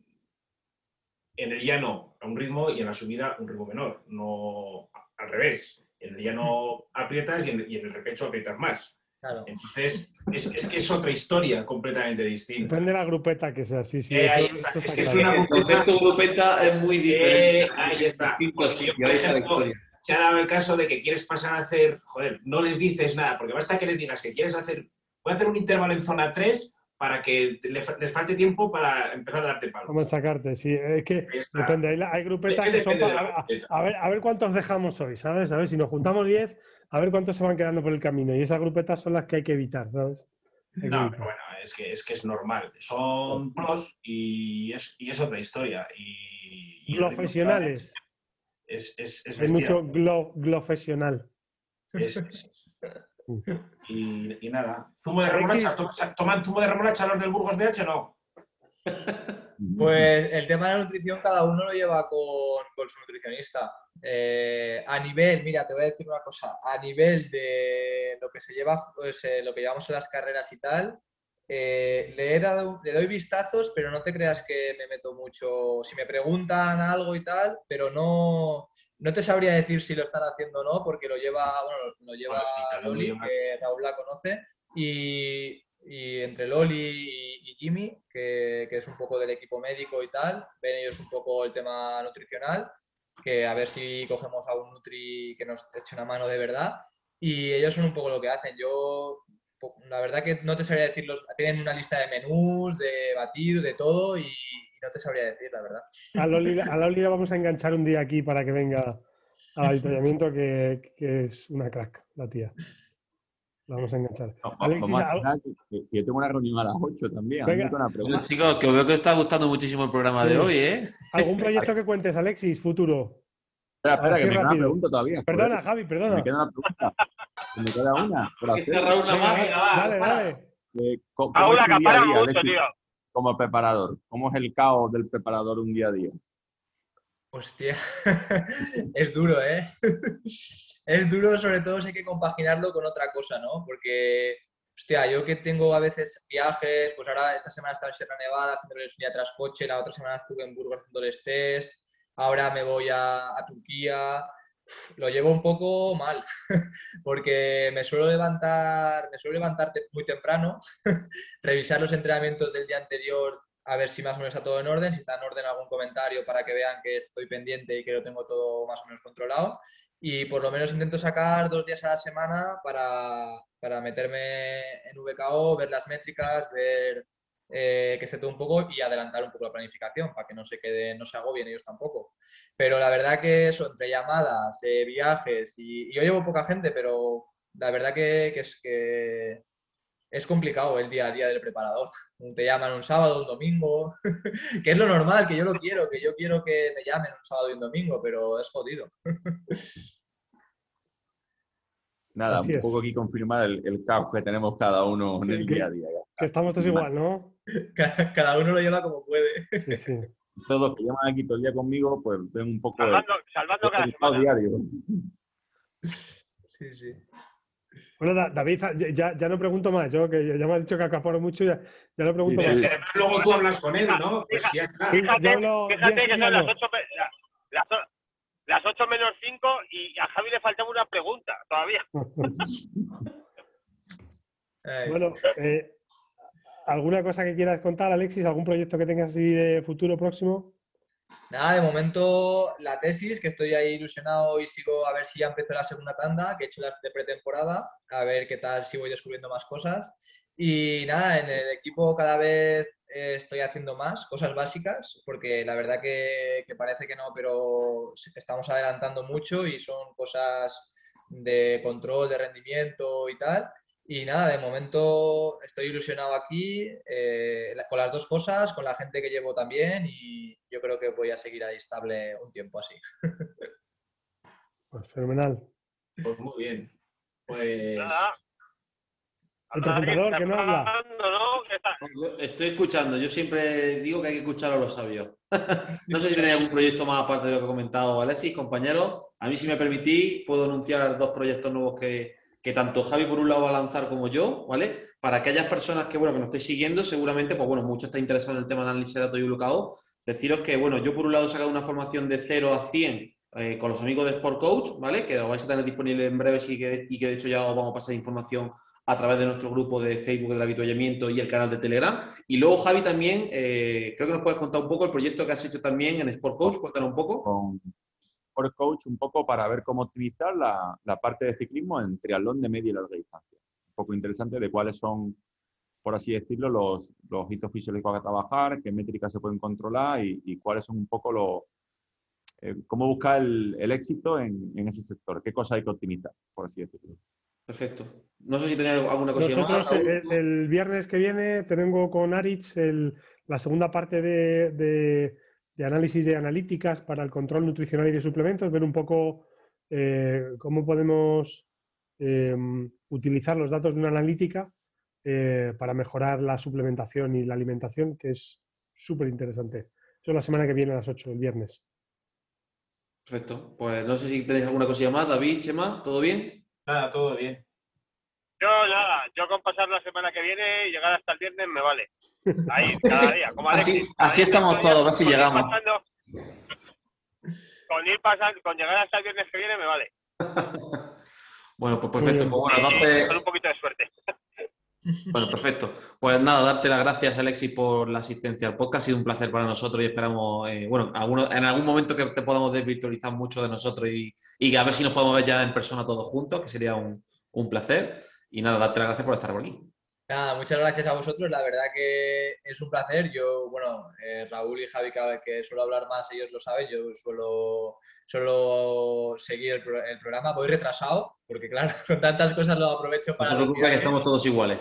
en el llano a un ritmo y en la subida un ritmo menor, no al revés. En el llano aprietas y en, y en el repecho aprietas más. Claro. Entonces, es, es que es otra historia completamente distinta. Depende de la grupeta que sea, sí, sí. Eh, eso- ahí está. está Es que es una El concepto grupeta es muy diferente. Eh, ahí está. Yo, por ahí está ejemplo, se ha dado el caso de que quieres pasar a hacer, joder, no les dices nada, porque basta que les digas que quieres hacer, voy a hacer un intervalo en zona 3 para que les falte tiempo para empezar a darte palos. Vamos a sacarte, sí. Es que depende, hay, hay grupetas que son para, a, ver, a ver cuántos dejamos hoy, ¿sabes? A ver, si nos juntamos 10, a ver cuántos se van quedando por el camino. Y esas grupetas son las que hay que evitar, ¿sabes? no, pero bueno, es que, es que es normal. Son pros y es, y es otra historia. Y, profesionales. Es, es, es Hay mucho glofesional. y, y, nada. ¿Zumo de remolacha? ¿Toman zumo de remolacha los del Burgos BH o no? Pues el tema de la nutrición cada uno lo lleva con, con su nutricionista. Eh, a nivel, mira, te voy a decir una cosa, a nivel de lo que se lleva, pues, eh, lo que llevamos en las carreras y tal, eh, le, he dado, le doy vistazos, pero no te creas que me meto mucho. Si me preguntan algo y tal, pero no, no te sabría decir si lo están haciendo o no, porque lo lleva, bueno, lo lleva Loli, que Raúl la conoce, y, y entre Loli y, Jimmy, que, que, es un poco del equipo médico y tal, ven ellos un poco el tema nutricional que a ver si cogemos a un Nutri que nos eche una mano de verdad. Y ellos son un poco lo que hacen. Yo, la verdad que no te sabría decir, tienen una lista de menús, de batidos, de todo, y, no te sabría decir, la verdad. A la Oli vamos a enganchar un día aquí para que venga al avituallamiento, que, que es una crack, la tía. vamos a enganchar. yo tengo una reunión a las 8 también. chicos, que veo que os está gustando muchísimo el programa de hoy, ¿eh? ¿Algún proyecto que cuentes, Alexis, futuro? Espera, espera, que me queda una pregunta todavía. Perdona, Javi, perdona. Me queda una pregunta. Me queda una. Por hacer. Raúl la magia, Dale, dale. Eh, ¿Cómo, la acapara mucho, tío. Como preparador. ¿Cómo es el caos del preparador un día a día? Hostia, es duro, ¿eh? es duro, sobre todo si hay que compaginarlo con otra cosa, ¿no? Porque, hostia, yo que tengo a veces viajes, pues ahora esta semana estaba en Sierra Nevada haciéndoles un día tras coche, la otra semana estuve en Burgos haciéndoles test, ahora me voy a, Turquía, lo llevo un poco mal, porque me suelo levantar, me suelo levantarte muy temprano, revisar los entrenamientos del día anterior a ver si más o menos está todo en orden, si está en orden algún comentario para que vean que estoy pendiente y que lo tengo todo más o menos controlado. Y por lo menos intento sacar dos días a la semana para, para meterme en VKO, ver las métricas, ver eh, que esté todo un poco y adelantar un poco la planificación para que no se quede, no se agobien ellos tampoco. Pero la verdad que eso, entre llamadas, eh, viajes y, yo llevo poca gente, pero la verdad que, que es que es complicado el día a día del preparador. Te llaman un sábado, un domingo, que es lo normal, que yo lo quiero, que yo quiero que me llamen un sábado y un domingo, pero es jodido. Nada, un poco aquí confirmar el, caos que tenemos cada uno en el día a día. Que estamos todos igual, ¿no? Cada, uno lo lleva como puede. Todos que llaman aquí todo el día conmigo, pues ven un poco salvando, salvando cada diario. Sí, sí. Bueno, David, ya, ya, no pregunto más. Yo que ya me has dicho que acaparo mucho, ya, ya no pregunto más. Luego tú hablas con él, ¿no? Pues ya está. Fíjate, fíjate que son las 8, las, las 8 menos 5 y a Javi le faltaba una pregunta todavía. bueno, eh, ¿alguna cosa que quieras contar, Alexis? ¿Algún proyecto que tengas así de futuro próximo? Nada, de momento la tesis, que estoy ahí ilusionado y sigo a ver si ya empezó la segunda tanda, que he hecho la de pretemporada, a ver qué tal si voy descubriendo más cosas. Y nada, en el equipo cada vez eh, estoy haciendo más cosas básicas, porque la verdad que, que, parece que no, pero estamos adelantando mucho y son cosas de control, de rendimiento y tal. Y nada, de momento estoy ilusionado aquí eh, con las dos cosas, con la gente que llevo también y yo creo que voy a seguir ahí estable un tiempo así. Pues fenomenal. Pues muy bien. Pues... El presentador que no habla. Estoy escuchando. Yo siempre digo que hay que escuchar a los sabios. no sé si tenéis algún proyecto más aparte de lo que ha comentado Alexis, compañeros. A mí, si me permitís, puedo anunciar dos proyectos nuevos que, que tanto Javi por un lado va a lanzar como yo, ¿vale? Para aquellas personas que, bueno, que nos estéis siguiendo, seguramente, pues bueno, mucho está interesado en el tema de análisis de datos y VKO. Deciros que, bueno, yo por un lado he sacado una formación de 0 a 100 eh, con los amigos de Sport Coach, ¿vale? Que lo vais a tener disponible en breve y que, y que de hecho ya os vamos a pasar información a través de nuestro grupo de Facebook del habituallamiento y el canal de Telegram. Y luego, Javi, también, eh, creo que nos puedes contar un poco el proyecto que has hecho también en Sport Coach. Cuéntanos un poco. Sport Coach un poco para ver cómo optimizar la, la parte de ciclismo en triatlón de media y larga distancia. Un poco interesante de cuáles son, por así decirlo, los, los hitos fisiológicos a trabajar, qué métricas se pueden controlar y, y cuáles son un poco los, eh, cómo buscar el, el éxito en, en, ese sector, qué cosas hay que optimizar, por así decirlo. Perfecto. No sé si tenéis alguna Nosotros, más. El, el, viernes que viene tengo con Aritz el, la segunda parte de, de, de, análisis de analíticas para el control nutricional y de suplementos, ver un poco eh, cómo podemos eh, utilizar los datos de una analítica eh, para mejorar la suplementación y la alimentación, que es súper interesante. Eso es la semana que viene a las 8, el viernes. Perfecto. Pues no sé si tenéis alguna cosilla más, David, Chema, ¿todo bien? Nada, todo bien. Yo nada, yo con pasar la semana que viene y llegar hasta el viernes me vale. Ahí, cada día. Como así, así estamos todos, así llegamos. Pasando, con ir pasando, con llegar hasta el viernes que viene me vale. bueno, pues perfecto. Pues bueno, darte... Con un poquito de suerte. Bueno, perfecto. Pues nada, darte las gracias, Alexis, por la asistencia al podcast. Ha sido un placer para nosotros y esperamos, eh, bueno, alguno, en algún momento que te podamos desvirtualizar mucho de nosotros y, y, a ver si nos podemos ver ya en persona todos juntos, que sería un, un placer. Y nada, darte las gracias por estar por aquí. Nada, muchas gracias a vosotros. La verdad que es un placer. Yo, bueno, eh, Raúl y Javi, que, suelo hablar más, ellos lo saben. Yo suelo, suelo seguir el, el, programa. Voy retrasado, porque claro, con tantas cosas lo aprovecho para... No que estamos todos iguales.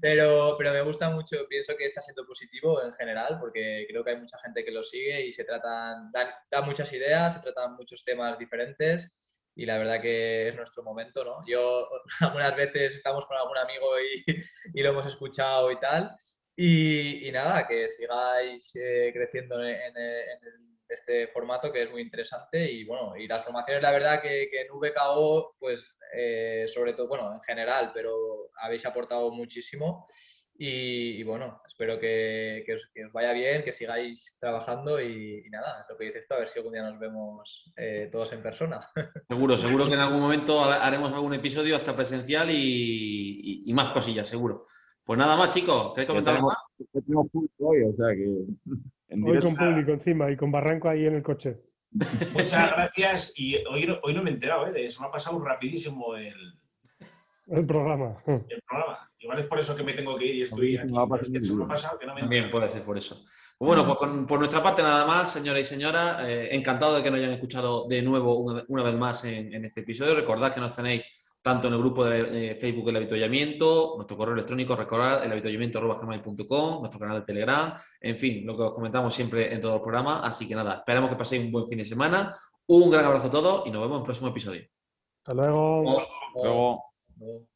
Pero, pero me gusta mucho, pienso que está siendo positivo en general, porque creo que hay mucha gente que lo sigue y se tratan, dan, dan muchas ideas, se tratan muchos temas diferentes y la verdad que es nuestro momento, ¿no? Yo algunas veces estamos con algún amigo y, y lo hemos escuchado y tal. Y, y nada, que sigáis eh, creciendo en, este formato que es muy interesante y bueno, y las formaciones la verdad que, que en VKO, pues eh, sobre todo, bueno, en general, pero habéis aportado muchísimo. Y, y, bueno, espero que, que, os, que, os, vaya bien, que sigáis trabajando y, y, nada, lo que dices tú, a ver si algún día nos vemos eh, todos en persona. Seguro, seguro que en algún momento haremos algún episodio hasta presencial y, más cosillas, seguro. Pues nada más, chicos, ¿queréis comentar tenemos, más? Tenemos público hoy, o sea que... Hoy con público encima y con Barranco ahí en el coche. Muchas gracias y hoy, hoy no me he enterado, ¿eh? se me ha pasado rapidísimo el, el programa. El programa. Igual es por eso que me tengo que ir y estoy aquí. No es que me ha pasado que no me También puede ser por eso. Bueno, pues con, por nuestra parte nada más, señoras y señoras. Eh, encantado de que nos hayan escuchado de nuevo una, una vez más en, en, este episodio. Recordad que nos tenéis tanto en el grupo de eh, Facebook El Avituallamiento, nuestro correo electrónico, recordad el avituallamiento.com, nuestro canal de Telegram, en fin, lo que os comentamos siempre en todo el programa. Así que nada, esperamos que paséis un buen fin de semana. Un gran abrazo a todos y nos vemos en el próximo episodio. Hasta luego. Hasta luego. luego.